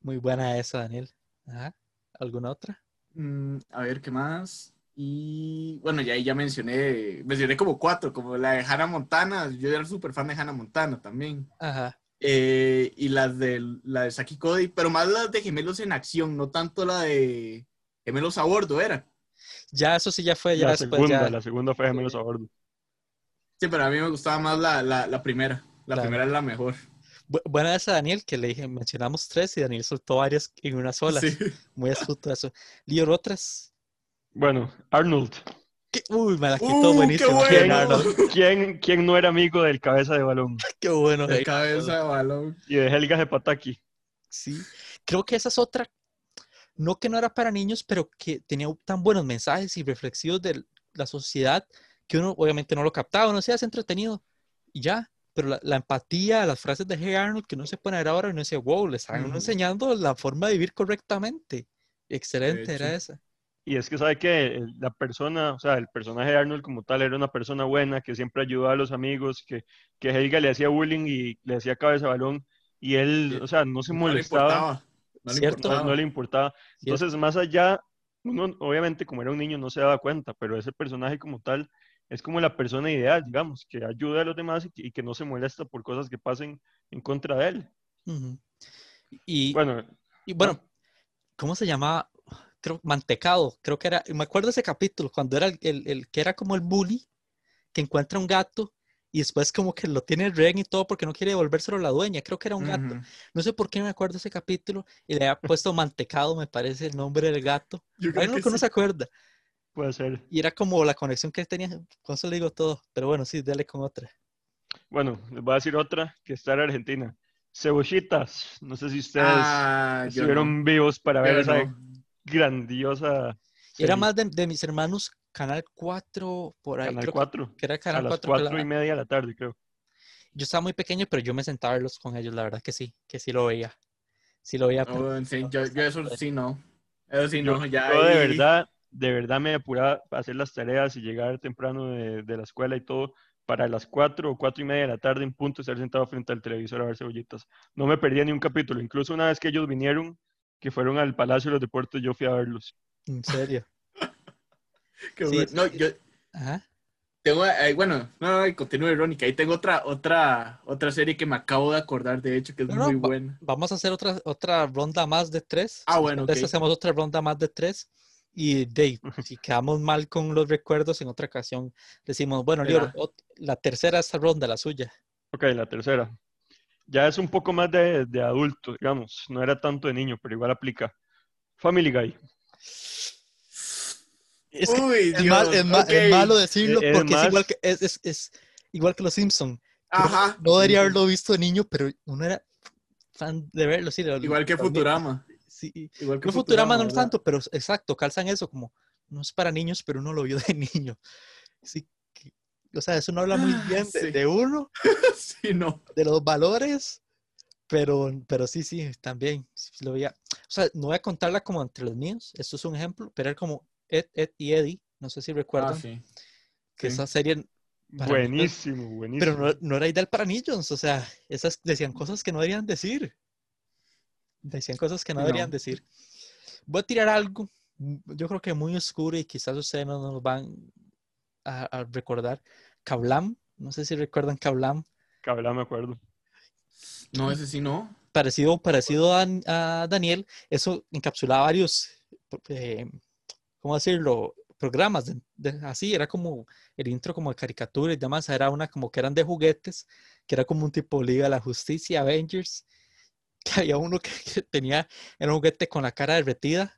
Muy buena esa, Daniel. Ajá. ¿Alguna otra? Mm, a ver, ¿qué más? Y bueno, ya ahí ya mencioné, mencioné como cuatro, como la de Hannah Montana. Yo era súper fan de Hannah Montana también. Ajá. Eh, y las de, la de Saki Cody, pero más las de Gemelos en Acción, no tanto la de Gemelos a Bordo, era. Ya eso sí ya fue, ya La después segunda, ya. la segunda fue Gemelos a bordo. Sí, pero a mí me gustaba más la, la, la primera. La Claro. primera es la mejor. Bu- buena esa, Daniel, que le dije, mencionamos tres y Daniel soltó varias en una sola. Sí. Muy astuto eso. Lío, otras. Bueno, Arnold. ¿Qué? Uy, me la quitó ¡Uh, buenísimo. qué ¿Quién? ¿Quién, ¿Quién no era amigo del cabeza de balón? Qué bueno. De hey, cabeza de balón. Y de Helga Hepataki. Sí. Creo que esa es otra. No que no era para niños, pero que tenía tan buenos mensajes y reflexivos de la sociedad que uno obviamente no lo captaba, uno se hace entretenido y ya. Pero la, la empatía, las frases de Hey Arnold que uno se pone a ver ahora y uno dice, wow, le están uno Ujú. enseñando la forma de vivir correctamente. Excelente era esa. Y es que sabe que la persona, o sea, el personaje de Arnold como tal era una persona buena, que siempre ayudaba a los amigos, que, que Helga le hacía bullying y le hacía cabeza balón, y él, Sí. o sea, no se No le molestaba, importaba. No le ¿Cierto? no, importaba. no le importaba. Cierto. Entonces, más allá, uno obviamente como era un niño no se daba cuenta, pero ese personaje como tal es como la persona ideal, digamos, que ayuda a los demás y que, y que no se molesta por cosas que pasen en contra de él. Ujú. Y, Bueno, y bueno, ¿cómo se llamaba? Creo, Mantecado, creo que era, me acuerdo de ese capítulo, cuando era el, el- el que era como el bully, que encuentra un gato y después como que lo tiene rehén y todo porque no quiere devolvérselo a la dueña, creo que era un gato. Ujú. No sé por qué me acuerdo de ese capítulo y le había puesto Mantecado, me parece el nombre del gato. Yo creo Hay uno que que no sí. se acuerda. Puede ser. Y era como la conexión que él tenía, con eso le digo todo, pero bueno, sí, dale con otra. Bueno, les voy a decir otra que está en Argentina. Cebollitas. No sé si ustedes Ah, estuvieron no. vivos para Yo ver esa no. grandiosa. Era serie. más de, de mis hermanos, Canal 4, por ahí, Canal creo que- 4. que era A Canal las 4. que 4 la- y media de la tarde, creo. Yo estaba muy pequeño, pero yo me sentaba a verlos con ellos, la verdad que sí, que sí lo veía. Sí lo veía. en serio, yo, yo eso sí no. Eso sí Yo, no, ya yo de ahí- verdad, de verdad me apuraba a hacer las tareas y llegar temprano de, de la escuela y todo para las 4 o 4 y media de la tarde en punto estar sentado frente al televisor a ver cebollitas. No me perdía ni un capítulo. Incluso una vez que ellos vinieron, que fueron al Palacio de los Deportes, yo fui a verlos. En serio. Qué Sí, bueno. No, yo Ajá. tengo, eh, bueno, no, no, continúe, Ronnie, ahí tengo otra, otra, otra serie que me acabo de acordar, de hecho, que es No, no, muy va- buena. Vamos a hacer otra, otra ronda más de tres. Ah, bueno, Después ok. hacemos otra ronda más de tres. Y Dave, si quedamos mal con los recuerdos, en otra ocasión decimos, bueno, Lior, la tercera esta ronda, la suya. Ok, la tercera. Ya es un poco más de, de adulto, digamos. No era tanto de niño, pero igual aplica. Family Guy. Es, que Uy, es, mal- malo decirlo Es porque es igual que, es, es- es igual que los Simpson. Ajá. No debería haberlo visto de niño, pero uno era fan de verlo, sí. lo- Igual que Futurama. Sí, Igual que no Futurama no ¿verdad? tanto, pero exacto, calzan eso como, no es para niños, pero uno lo vio de niño. Sí, que- o sea, eso no habla muy Ah, bien de, sí. de uno, Sí, no. de los valores, pero, pero sí, sí, también sí lo veía. O sea, no voy a contarla como entre los míos, esto es un ejemplo, pero era como Ed, Ed y Eddie, no sé si recuerdan Ah, sí. que sí. esa serie, para niños, Buenísimo, buenísimo. pero no, no era ideal para niños, o sea, esas decían cosas que no deberían decir. Decían cosas que no No. deberían decir. Voy a tirar algo, mm, yo creo que muy oscuro y quizás ustedes no nos van a, a recordar. Kablam, no sé si recuerdan Kablam, Cabla, me acuerdo. No, ese sí no. parecido, parecido a, a Daniel, eso encapsulaba varios, eh, ¿cómo decirlo? Programas, de- de- así, era como el intro como de caricatura y demás, era una como que eran de juguetes, que era como un tipo Liga de la Justicia, Avengers, que había uno que, tenía, era un juguete con la cara derretida,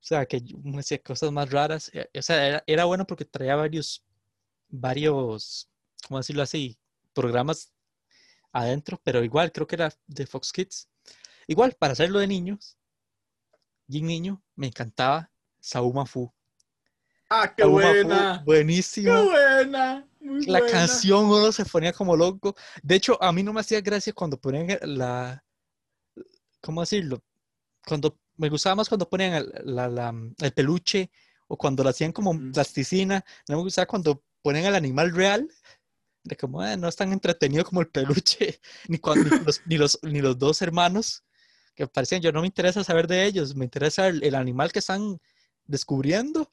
o sea, que uno hacía cosas más raras, eh, o sea, era, era bueno porque traía varios, varios, ¿cómo decirlo así? Programas adentro, pero igual creo que era de Fox Kids. Igual, para hacerlo de niños, y niño, me encantaba Sauma Fu. Ah, qué Sauma Fu, buena. Qué buenísimo. buena. Muy La buena. canción uno se ponía como loco. De hecho, a mí no me hacía gracia cuando ponían la, ¿cómo decirlo? Cuando me gustaba más cuando ponían el, la- la- el peluche o cuando lo hacían como Mm. plasticina. No me gustaba cuando ponían al animal real. De como, "Eh, no es tan entretenido como el peluche, ni, cuando, ni, los, ni, los, ni los dos hermanos que parecían, yo no me interesa saber de ellos, me interesa el, el animal que están descubriendo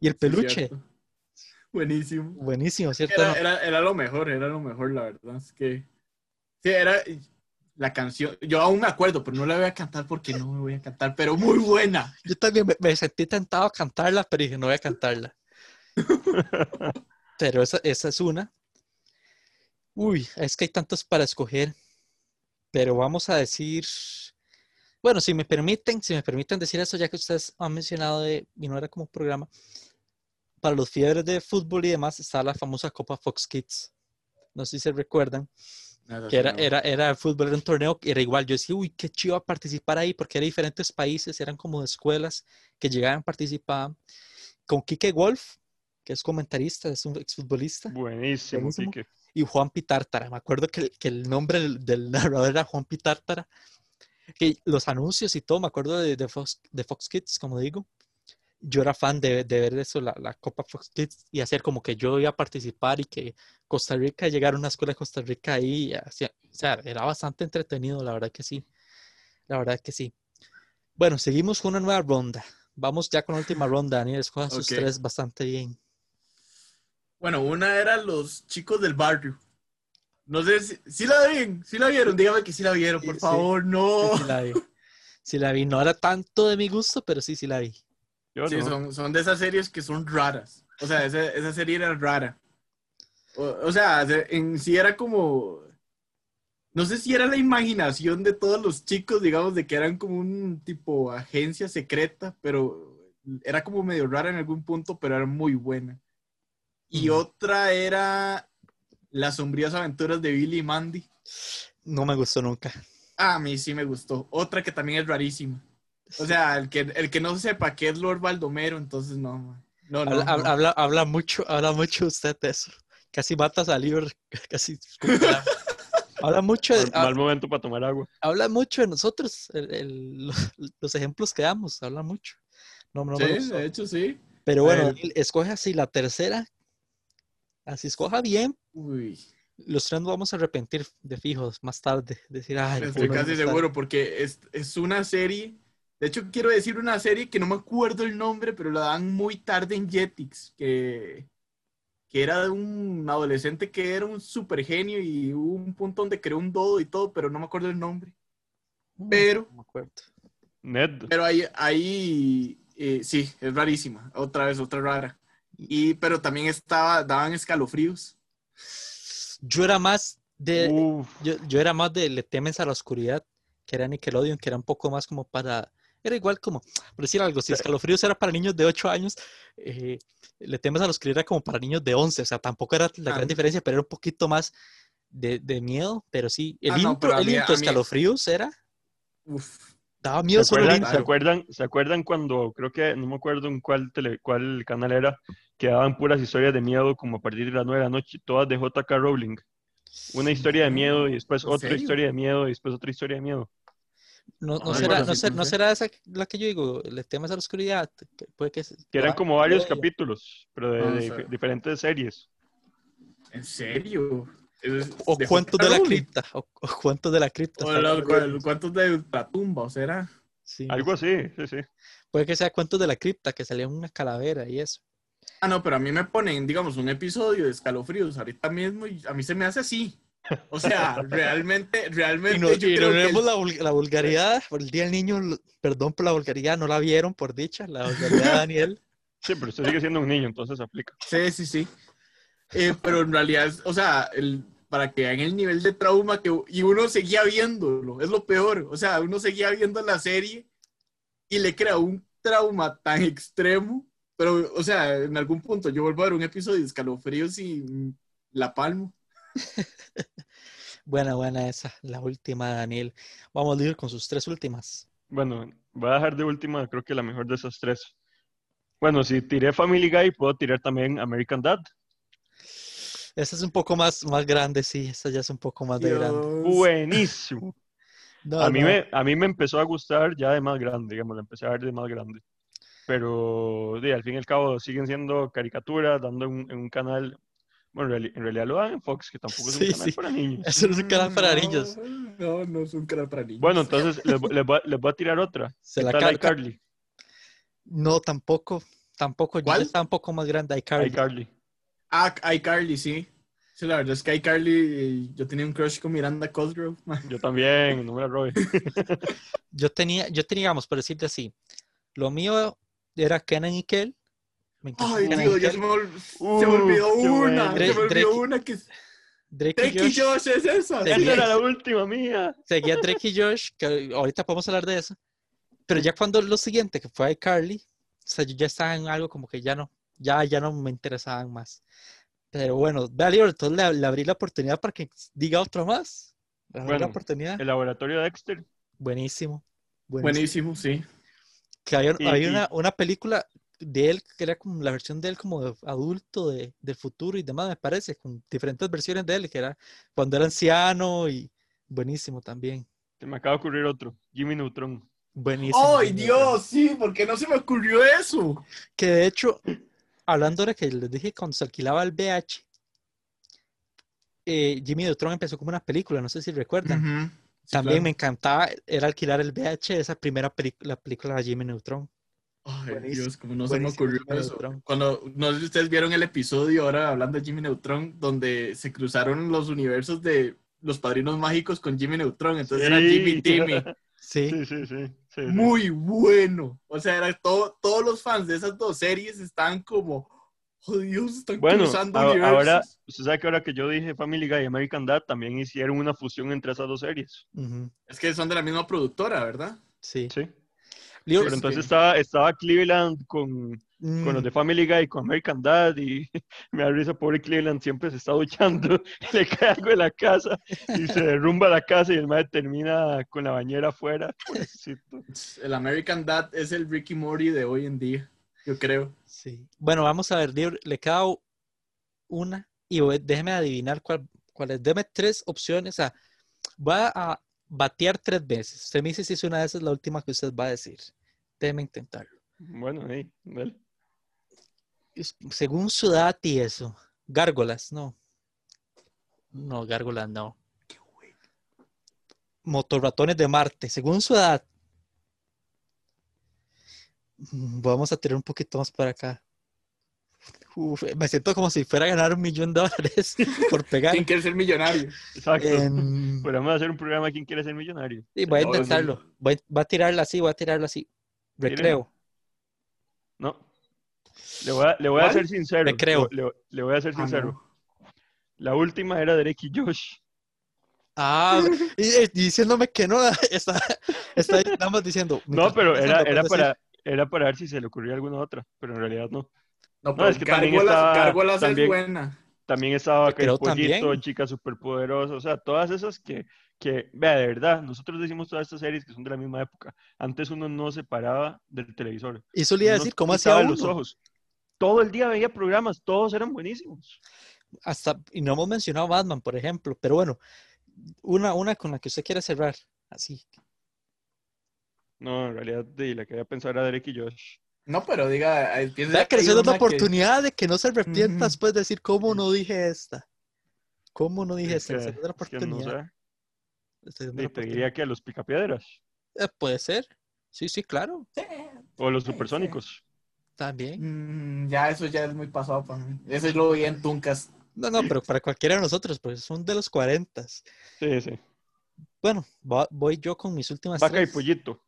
y el peluche. Buenísimo. Buenísimo, ¿cierto? Era, era, era lo mejor, era lo mejor, la verdad. Es que. Sí, era la canción. Yo aún me acuerdo, pero no la voy a cantar porque no me voy a cantar, pero muy buena. Yo también me, me sentí tentado a cantarla, pero dije, no voy a cantarla. Pero esa, esa es una. Uy, es que hay tantos para escoger. Pero vamos a decir. Bueno, si me permiten, si me permiten decir eso, ya que ustedes han mencionado de, y no era como programa, para los fiebres de fútbol y demás está la famosa Copa Fox Kids. No sé si se recuerdan, que era, era, era el fútbol, era un torneo, que era igual. Yo decía, uy, qué chido participar ahí, porque eran diferentes países, eran como escuelas que llegaban, participaban. Con Kike Wolf, que es comentarista, es un exfutbolista, Buenísimo, Buenísimo. Quique. y Juan Pitártara. Me acuerdo que, que el nombre del, del narrador era Juan Pitártara. Que los anuncios y todo, me acuerdo de, de, Fox, de Fox Kids, como digo. Yo era fan de, de ver eso, la, la Copa Fox Kids, y hacer como que yo iba a participar y que Costa Rica llegara a una escuela de Costa Rica ahí. o sea, era bastante entretenido, la verdad que sí. La verdad que sí. Bueno, seguimos con una nueva ronda. Vamos ya con la última ronda, Daniel. Escoja sus tres bastante bien. Bueno, una era los chicos del barrio. No sé si, si la ven, si la vieron, dígame que sí la vieron, por Sí, sí. favor, no. Sí, sí la vi. Sí la vi. No era tanto de mi gusto, pero sí, sí la vi. Yo Sí, no. son, son de esas series que son raras. O sea, esa, esa serie era rara. O, o sea, se- en sí era como. No sé si era la imaginación de todos los chicos, digamos, de que eran como un tipo agencia secreta, pero era como medio rara en algún punto, pero era muy buena. Y otra era Las sombrías aventuras de Billy y Mandy. No me gustó nunca. Ah, a mí sí me gustó. Otra que también es rarísima. O sea, el que, el que no sepa qué es Lord Baldomero, entonces no. No, no, Habla, habla- no. habla, habla mucho, habla mucho usted de eso. Casi matas a Liber, casi. habla mucho, de, Mal, mal momento para tomar agua. habla mucho de nosotros, el- el- los, los ejemplos que damos, habla mucho. No, no me Sí, de hecho sí. Pero bueno, Eh. Daniel, escoge así la tercera. Así escoja bien. Uy, Los tres nos vamos a arrepentir de fijos más tarde. Decir, ay, estoy casi más tarde". seguro porque es, es una serie. De hecho, quiero decir una serie que no me acuerdo el nombre, pero la dan muy tarde en Jetix, que, que era de un adolescente que era un super genio y hubo un punto donde creó un dodo y todo, pero no me acuerdo el nombre. Mm, pero- No me acuerdo. Ned. Pero ahí, ahí eh, sí, es rarísima. Otra vez, otra rara. Y, pero también estaba, daban escalofríos. Yo era más de. Uf, Yo, yo era más de Le temes a la oscuridad, que era Nickelodeon, que era un poco más como para. Era igual como, por decir algo, si Escalofríos era para niños de 8 años, eh, Le temes a la oscuridad era como para niños de 11, o sea, tampoco era la Ah. gran diferencia, pero era un poquito más de, de miedo, pero sí. El Ah, no, intro, pero a el mí- intro a mí- escalofríos era. Uf. Daba ¿Se miedo el acuerdan, ¿se intro. acuerdan, ¿Se acuerdan cuando, creo que, no me acuerdo en cuál, tele, cuál canal era, que daban puras historias de miedo como a partir de las 9 de la noche, todas de J.K. Rowling? Una historia de miedo y después ¿En otra serio? historia de miedo y después otra historia de miedo. No, no Ah, será, no, sí, ser- no será esa la que yo digo, el tema es la oscuridad. que puede que, Que eran como varios capítulos, pero de, de ver. diferentes series. ¿En serio? ¿Es O de cuentos de la cripta. O, o cuentos de la cripta. O la- cu- cuentos de ultratumba, o será? Sí, Algo así, sí, sí. Puede que sea cuentos de la cripta, que salía una calavera y eso. Ah, no, pero a mí me ponen, digamos, un episodio de escalofríos ahorita mismo y a mí se me hace así. O sea, realmente, realmente Y no, yo y creo no que el- vemos la, vul- la vulgaridad, por el Día del Niño, perdón por la vulgaridad, no la vieron por dicha, la vulgaridad de Daniel. Sí, pero usted sigue siendo un niño, entonces aplica. Sí, sí, sí. Eh, pero en realidad, o sea, el, para que vean el nivel de trauma que... Y uno seguía viéndolo, es lo peor. O sea, uno seguía viendo la serie y le crea un trauma tan extremo. Pero, o sea, en algún punto yo vuelvo a ver un episodio de escalofríos y mm, la palmo. Buena, buena esa, la última Daniel. Vamos a ir con sus tres últimas. Bueno, voy a dejar de última, creo que la mejor de esas tres. Bueno, si tiré Family Guy, puedo tirar también American Dad. Esa es un poco más, más grande, sí, esa ya es un poco más de grande. Buenísimo. No, A mí, no, me, a mí me empezó a gustar ya de más grande, digamos, la empecé a ver de más grande. Pero de, al fin y al cabo siguen siendo caricaturas, dando en un, en un canal, bueno, en reali- en realidad lo dan en Fox, que tampoco es un Sí, canal sí. para niños. Eso no es un canal para niños. No, no es un canal para niños. Bueno, entonces les, voy- les voy, a- les voy a tirar otra. Se ¿Qué la tal carga. iCarly? No, tampoco, tampoco, yo ya ¿Cuál? estaba un poco más grande, iCarly. iCarly. Ah, iCarly, sí. Sí, la verdad es que iCarly, eh, yo tenía un crush con Miranda Cosgrove. Yo también, no me la robe. Yo tenía, yo tenía, digamos, por decirte así, lo mío era Kenan y Kel. Me Ay, Dios, ya se me, ol- se Uh, me olvidó una. bueno. Se me Drake- olvidó una que es. Drake y Drake y Josh. Josh es esa. Sí. Esa era la última mía. Seguía Drake y Josh, que ahorita podemos hablar de eso. Pero ya cuando lo siguiente, que fue iCarly, o sea, yo ya estaba en algo como que ya no, ya, ya no me interesaban más. Pero bueno, vale, entonces le, le abrí la oportunidad para que diga otro más. Le abrí la Bueno, oportunidad. El laboratorio de Dexter. Buenísimo. buenísimo. Buenísimo, sí. Que había, Y- había y- una, una película de él que era como la versión de él como de adulto de, del futuro y demás, me parece, con diferentes versiones de él, que era cuando era anciano y buenísimo también. Se me acaba de ocurrir otro. Jimmy Neutron. Buenísimo. ¡Ay, Jimmy Dios! Sí, ¿por qué no se me ocurrió eso? Que de hecho, hablando de que les dije cuando se alquilaba el VH, eh, Jimmy Neutron empezó como una película, no sé si recuerdan. Ujú. Sí, También claro. me encantaba, era alquilar el VH, esa primera película, la película de Jimmy Neutron. Ay, Buenísimo, Dios, como no se me ocurrió Jimmy eso. Neutron. Cuando, no sé si ustedes vieron el episodio ahora hablando de Jimmy Neutron, donde se cruzaron los universos de los padrinos mágicos con Jimmy Neutron. Entonces era. Jimmy Timmy. Sí, Sí, sí, sí. sí, sí. Muy bueno. O sea, era todo, todos los fans de esas dos series están como, oh Dios, están Bueno, cruzando a- universos. ahora, usted sabe que ahora que yo dije Family Guy y American Dad, también hicieron una fusión entre esas dos series. ujú, Es que son de la misma productora, ¿verdad? sí. Sí. Pero entonces sí. estaba, estaba Cleveland con, mm, con los de Family Guy, con American Dad, y me da risa, pobre Cleveland, siempre se está duchando, le cae algo en la casa y se derrumba la casa y el madre termina con la bañera afuera. Pobrecito. El American Dad es el Ricky Morty de hoy en día, yo creo. Sí. Bueno, vamos a ver, Leo, le queda u- una y déjeme adivinar cuál, cuál es. Deme tres opciones. O sea, va a batear tres veces. Usted me dice si es una de esas la última que usted va a decir. Déjeme intentarlo. Bueno, ahí, dale. Es- Según su edad y eso. Gárgolas, no. No, gárgolas no. Motorratones de Marte, según su edad. Mm, Vamos a tirar un poquito más para acá. Uf, me siento como si fuera a ganar un millón de dólares por pegar. ¿Quién quiere ser millonario? Exacto. Em, Podríamos hacer un programa ¿Quién quiere ser millonario? sí, voy a intentarlo. Voy, voy a tirarla así, voy a tirarla así. Recreo. No. Le voy a, le voy a ser sincero. Recreo. Le, le- voy a ser Ah, sincero. no. La última era Drake y Josh. Ah, y, y diciéndome que no, está, está ahí nada más diciendo. No, pero era, era, para, era para ver si se le ocurría alguna otra, pero en realidad no. No, pero es que también Gárgolas, está- Gárgolas también- es buena. También estaba Que creo pollito, también. chica superpoderosa, o sea, todas esas que, que, vea, de verdad, nosotros decimos todas estas series que son de la misma época. Antes uno no se paraba del televisor. Eso le iba a uno decir, ¿cómo hacía quitaba los uno? ojos. Todo el día veía programas, todos eran buenísimos. Hasta, y no hemos mencionado Batman, por ejemplo, pero bueno, una, una con la que usted quiera cerrar, así. No, en realidad, de, la que había pensado era Derek y Josh. No, pero diga, piensa que le una que- oportunidad de que no se arrepienta después de decir cómo no dije esta. ¿Cómo no dije Es esta? Que, es que no oportunidad. sé. le estoy dando Y te diría que a los picapiedras Eh, puede ser. Sí, sí, claro. o a los Sí, sí. supersónicos. También. Mm, ya, eso ya es muy pasado para mí. Ese lo vi en Tuncas. No, no, pero para cualquiera de nosotros, pues son de los 40. Sí, sí. Bueno, va- voy yo con mis últimas Vaca y pollito.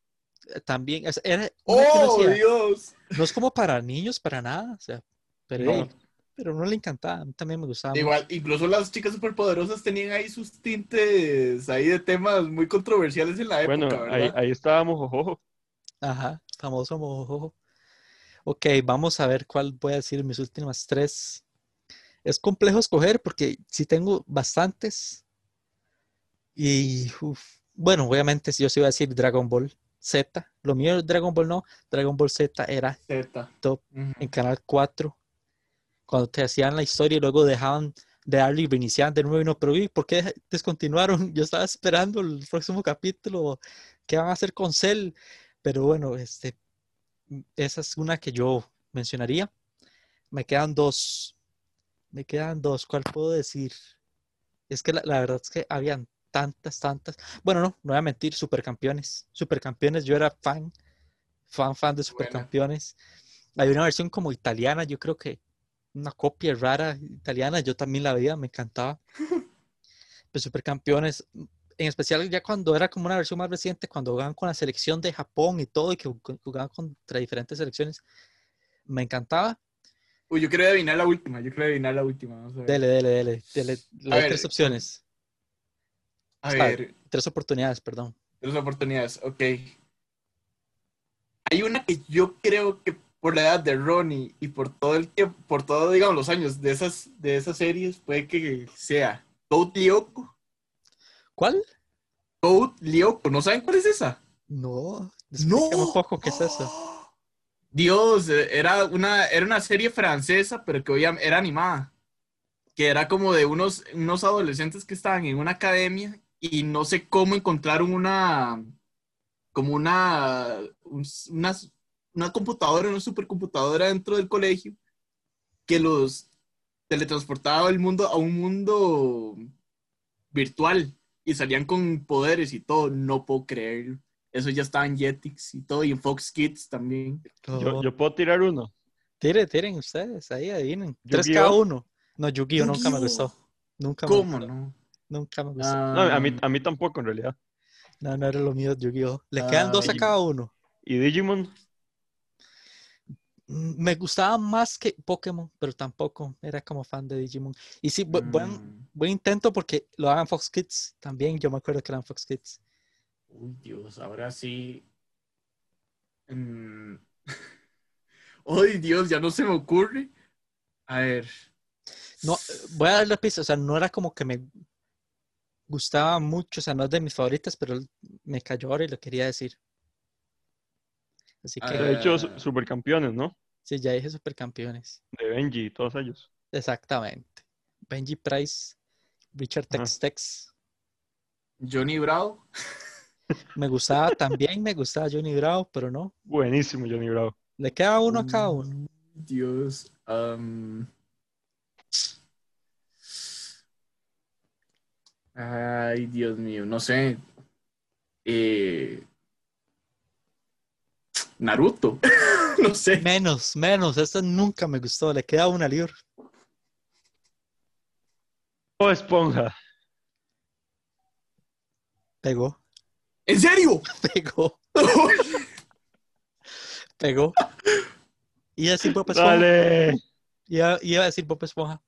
También, es- era ¡Oh, decía, Dios! no es como para niños, para nada. O sea, pero, No. pero no le encantaba. A mí también me gustaba. mucho. Igual, incluso las chicas superpoderosas tenían ahí sus tintes ahí de temas muy controversiales en la época, Bueno, ahí, ¿verdad? ahí estábamos, ojo. Ajá, famoso mojojojo. Ok, vamos a ver cuál voy a decir mis últimas tres. Es complejo escoger porque sí tengo bastantes. Y uf, bueno, obviamente yo sí iba a decir Dragon Ball Z. Lo mío Dragon Ball no, Dragon Ball Z era Zeta. top. En Canal 4. Cuando te hacían la historia y luego dejaban de darle y reiniciaban de nuevo y no, pero ¿por qué descontinuaron? Yo estaba esperando el próximo capítulo, qué van a hacer con Cell, pero bueno, este, esa es una que yo mencionaría. Me quedan dos, me quedan dos, ¿cuál puedo decir? Es que la, la verdad es que habían tantas, tantas. Bueno, no, no voy a mentir, Supercampeones. Supercampeones, yo era fan, fan, fan de Supercampeones. Hay una versión como italiana, yo creo que una copia rara italiana, yo también la veía, me encantaba. Pues Supercampeones, en especial ya cuando era como una versión más reciente, cuando jugaban con la selección de Japón y todo, y que jug- jugaban contra diferentes selecciones, me encantaba. Uy, yo quiero adivinar la última, yo quiero adivinar la última. Vamos a ver. Dele, dele, dele, dele. Ver, tres opciones, A ver, tres oportunidades, perdón. tres oportunidades, ok. Hay una que yo creo que por la edad de Ronnie y por todo el tiempo, por todo, digamos, los años de esas, de esas series, puede que sea Code Lyoko. ¿Cuál? Code Lyoko, ¿no saben cuál es esa? No, explícame un poco qué es eso. Dios, era una, era una serie francesa, pero que am- era animada. Que era como de unos, unos adolescentes que estaban en una academia y no sé cómo encontraron una, como una, un- una, una computadora, una supercomputadora dentro del colegio que los teletransportaba al mundo, a un mundo virtual y salían con poderes y todo. No puedo creerlo. Eso ya estaba en Jetix y todo, y en Fox Kids también. Yo, puedo tirar uno. Tiren, tiren ustedes, ahí adivinen. Tres Yu-Gi-Oh. cada uno. No, Yu-Gi-Oh nunca me gustó. Nunca me ¿Cómo gustó. no? Nunca me gustó. No, a mí, Ah, a mí tampoco, en realidad. No, no era lo mío Yu-Gi-Oh. Le quedan dos a cada uno. ¿Y Digimon? Mm, Me gustaba más que Pokémon, pero tampoco era como fan de Digimon. Y sí, bu- buen, mm, buen intento porque lo hagan Fox Kids también. Yo me acuerdo que eran Fox Kids. Uy, Dios, ahora sí. Mm. Ay, Dios, ya no se me ocurre. A ver. No, voy a dar la pista. O sea, no era como que me gustaba mucho. O sea, no es de mis favoritas, pero me cayó ahora y lo quería decir. Así que De hecho, Ah. supercampeones, ¿no? sí, ya dije supercampeones. De Benji y todos ellos. Exactamente. Benji Price, Richard. Tex Tex. Johnny Bravo. Me gustaba también, me gustaba Johnny Bravo, pero no. Buenísimo, Johnny Bravo. Le queda uno a cada uno. Mm, Dios. am. Ay, Dios mío, no sé. Eh, Naruto. no sé. Menos, menos. Esta nunca me gustó. Le queda una libre. Oh, Esponja. Pegó, ¿En serio? pegó, pegó. Iba a decir Bob Esponja. Dale. Iba, iba a decir Bob Esponja.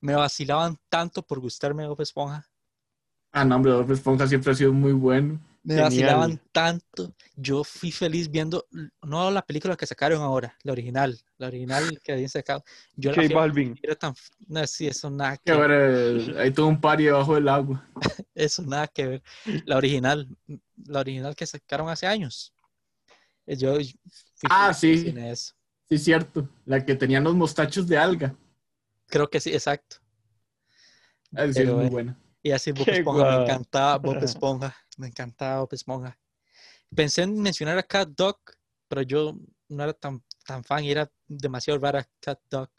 Me vacilaban tanto por gustarme Bob Esponja. Ah, no, hombre, Bob Esponja siempre ha sido muy bueno. Me Genial. vacilaban tanto. Yo fui feliz viendo, no la película que sacaron ahora, la original, la original que habían sacado. Yo J Balvin. era tan, no, sí, eso nada Que ver, hay todo un party debajo del agua. eso nada que ver. La original, la original que sacaron hace años. Eh, Yo fui Ah, feliz sí. en eso. Sí, cierto. La que tenían los mostachos de alga. Creo que sí, exacto. Ah, es Pero, muy eh, buena. Y así Bob Esponja, me encantaba Bob Esponja, me encantaba Bob Esponja. Pensé en mencionar a Cat Dog, pero yo no era tan, tan fan y era demasiado rara Cat Dog.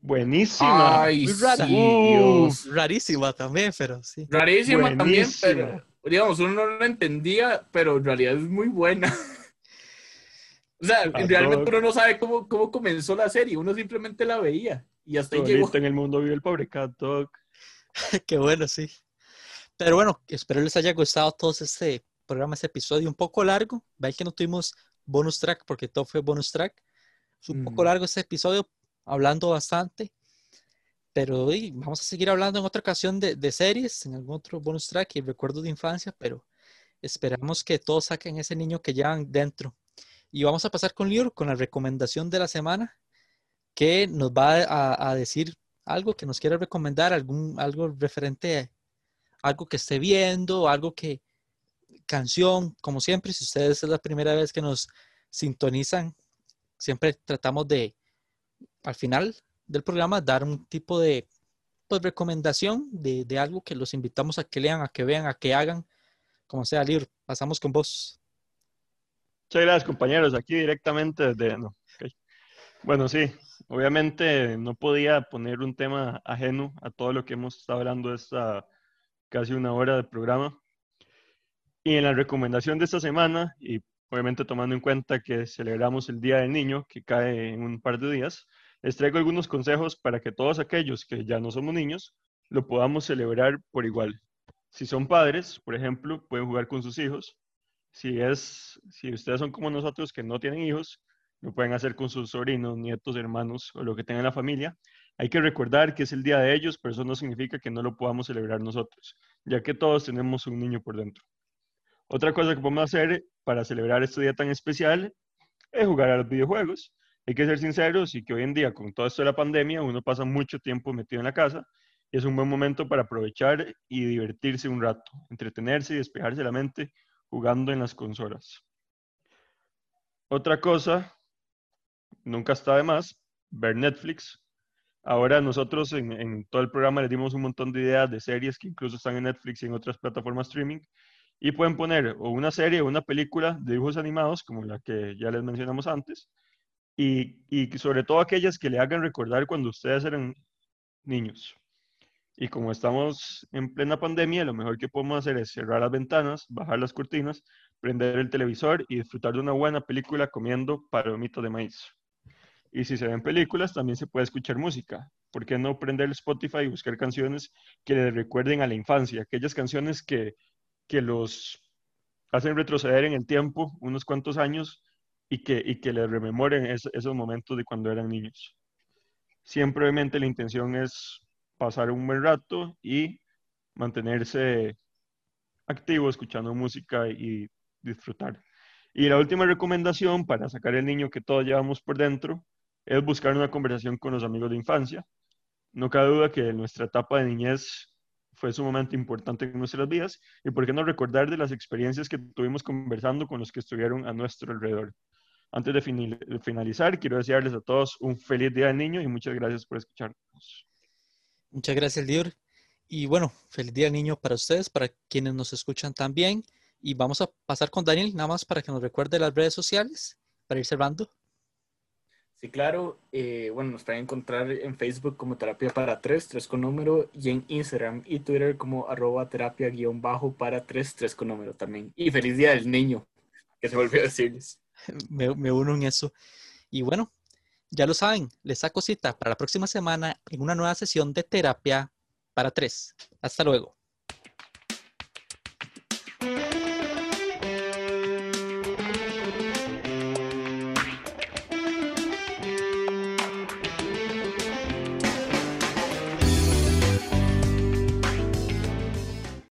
Buenísima. Ay, muy rara. sí. Dios. Rarísima también, pero sí. Rarísima también, Buenísima. pero digamos, uno no la entendía, pero en realidad es muy buena. o sea, realmente uno no sabe cómo, cómo comenzó la serie, uno simplemente la veía y hasta ahí llegó. Solito en el mundo vive el pobre Cat Dog. Qué bueno, sí. Pero bueno, espero les haya gustado todo este programa, este episodio un poco largo. Vean que no tuvimos bonus track porque todo fue bonus track. Es un poco largo este episodio, hablando bastante. Pero y, vamos a seguir hablando en otra ocasión de, de series, en algún otro bonus track y recuerdos de infancia, pero esperamos que todos saquen ese niño que llevan dentro. Y vamos a pasar con Lior, con la recomendación de la semana, que nos va a, a decir algo que nos quiera recomendar, algún, algo referente a algo que esté viendo, algo que, canción, como siempre, si ustedes es la primera vez que nos sintonizan, siempre tratamos de, al final del programa, dar un tipo de pues, recomendación de, de algo que los invitamos a que lean, a que vean, a que hagan, como sea, Lior, pasamos con vos. Muchas gracias, compañeros. Aquí directamente desde... Bueno, sí, obviamente no podía poner un tema ajeno a todo lo que hemos estado hablando esta casi una hora de programa. Y en la recomendación de esta semana, y obviamente tomando en cuenta que celebramos el Día del Niño, que cae en un par de días, les traigo algunos consejos para que todos aquellos que ya no somos niños lo podamos celebrar por igual. Si son padres, por ejemplo, pueden jugar con sus hijos. Si, es, si ustedes son como nosotros que no tienen hijos, lo pueden hacer con sus sobrinos, nietos, hermanos o lo que tengan en la familia. Hay que recordar que es el día de ellos, pero eso no significa que no lo podamos celebrar nosotros, ya que todos tenemos un niño por dentro. Otra cosa que podemos hacer para celebrar este día tan especial es jugar a los videojuegos. Hay que ser sinceros y que hoy en día, con todo esto de la pandemia, uno pasa mucho tiempo metido en la casa y es un buen momento para aprovechar y divertirse un rato, entretenerse y despejarse la mente jugando en las consolas. Otra cosa, nunca está de más, ver Netflix. Ahora nosotros en, en todo el programa les dimos un montón de ideas de series que incluso están en Netflix y en otras plataformas streaming. Y pueden poner o una serie o una película de dibujos animados, como la que ya les mencionamos antes, y, y sobre todo aquellas que le hagan recordar cuando ustedes eran niños. Y como estamos en plena pandemia, lo mejor que podemos hacer es cerrar las ventanas, bajar las cortinas, prender el televisor y disfrutar de una buena película comiendo palomitas de maíz. Y si se ven películas, también se puede escuchar música. ¿Por qué no prender Spotify y buscar canciones que les recuerden a la infancia? Aquellas canciones que, que los hacen retroceder en el tiempo unos cuantos años y que, y que les rememoren es, esos momentos de cuando eran niños. Siempre, obviamente, la intención es pasar un buen rato y mantenerse activo escuchando música y disfrutar. Y la última recomendación para sacar el niño que todos llevamos por dentro es buscar una conversación con los amigos de infancia. No cabe duda que nuestra etapa de niñez fue sumamente importante en nuestras vidas y por qué no recordar de las experiencias que tuvimos conversando con los que estuvieron a nuestro alrededor. Antes de finalizar, quiero desearles a todos un feliz Día del Niño y muchas gracias por escucharnos. Muchas gracias, Lior. Y bueno, feliz día niño para ustedes, para quienes nos escuchan también. Y vamos a pasar con Daniel, nada más para que nos recuerde las redes sociales, para ir cerrando. Sí, claro. Eh, bueno, nos pueden encontrar en Facebook como Terapia para Tres, tres con número, y en Instagram y Twitter como arroba terapia guion bajo para tres, tres con número también. Y feliz día del niño, que se volvió a decirles. Me, me uno en eso. Y bueno, ya lo saben, les saco cita para la próxima semana en una nueva sesión de terapia para tres. Hasta luego.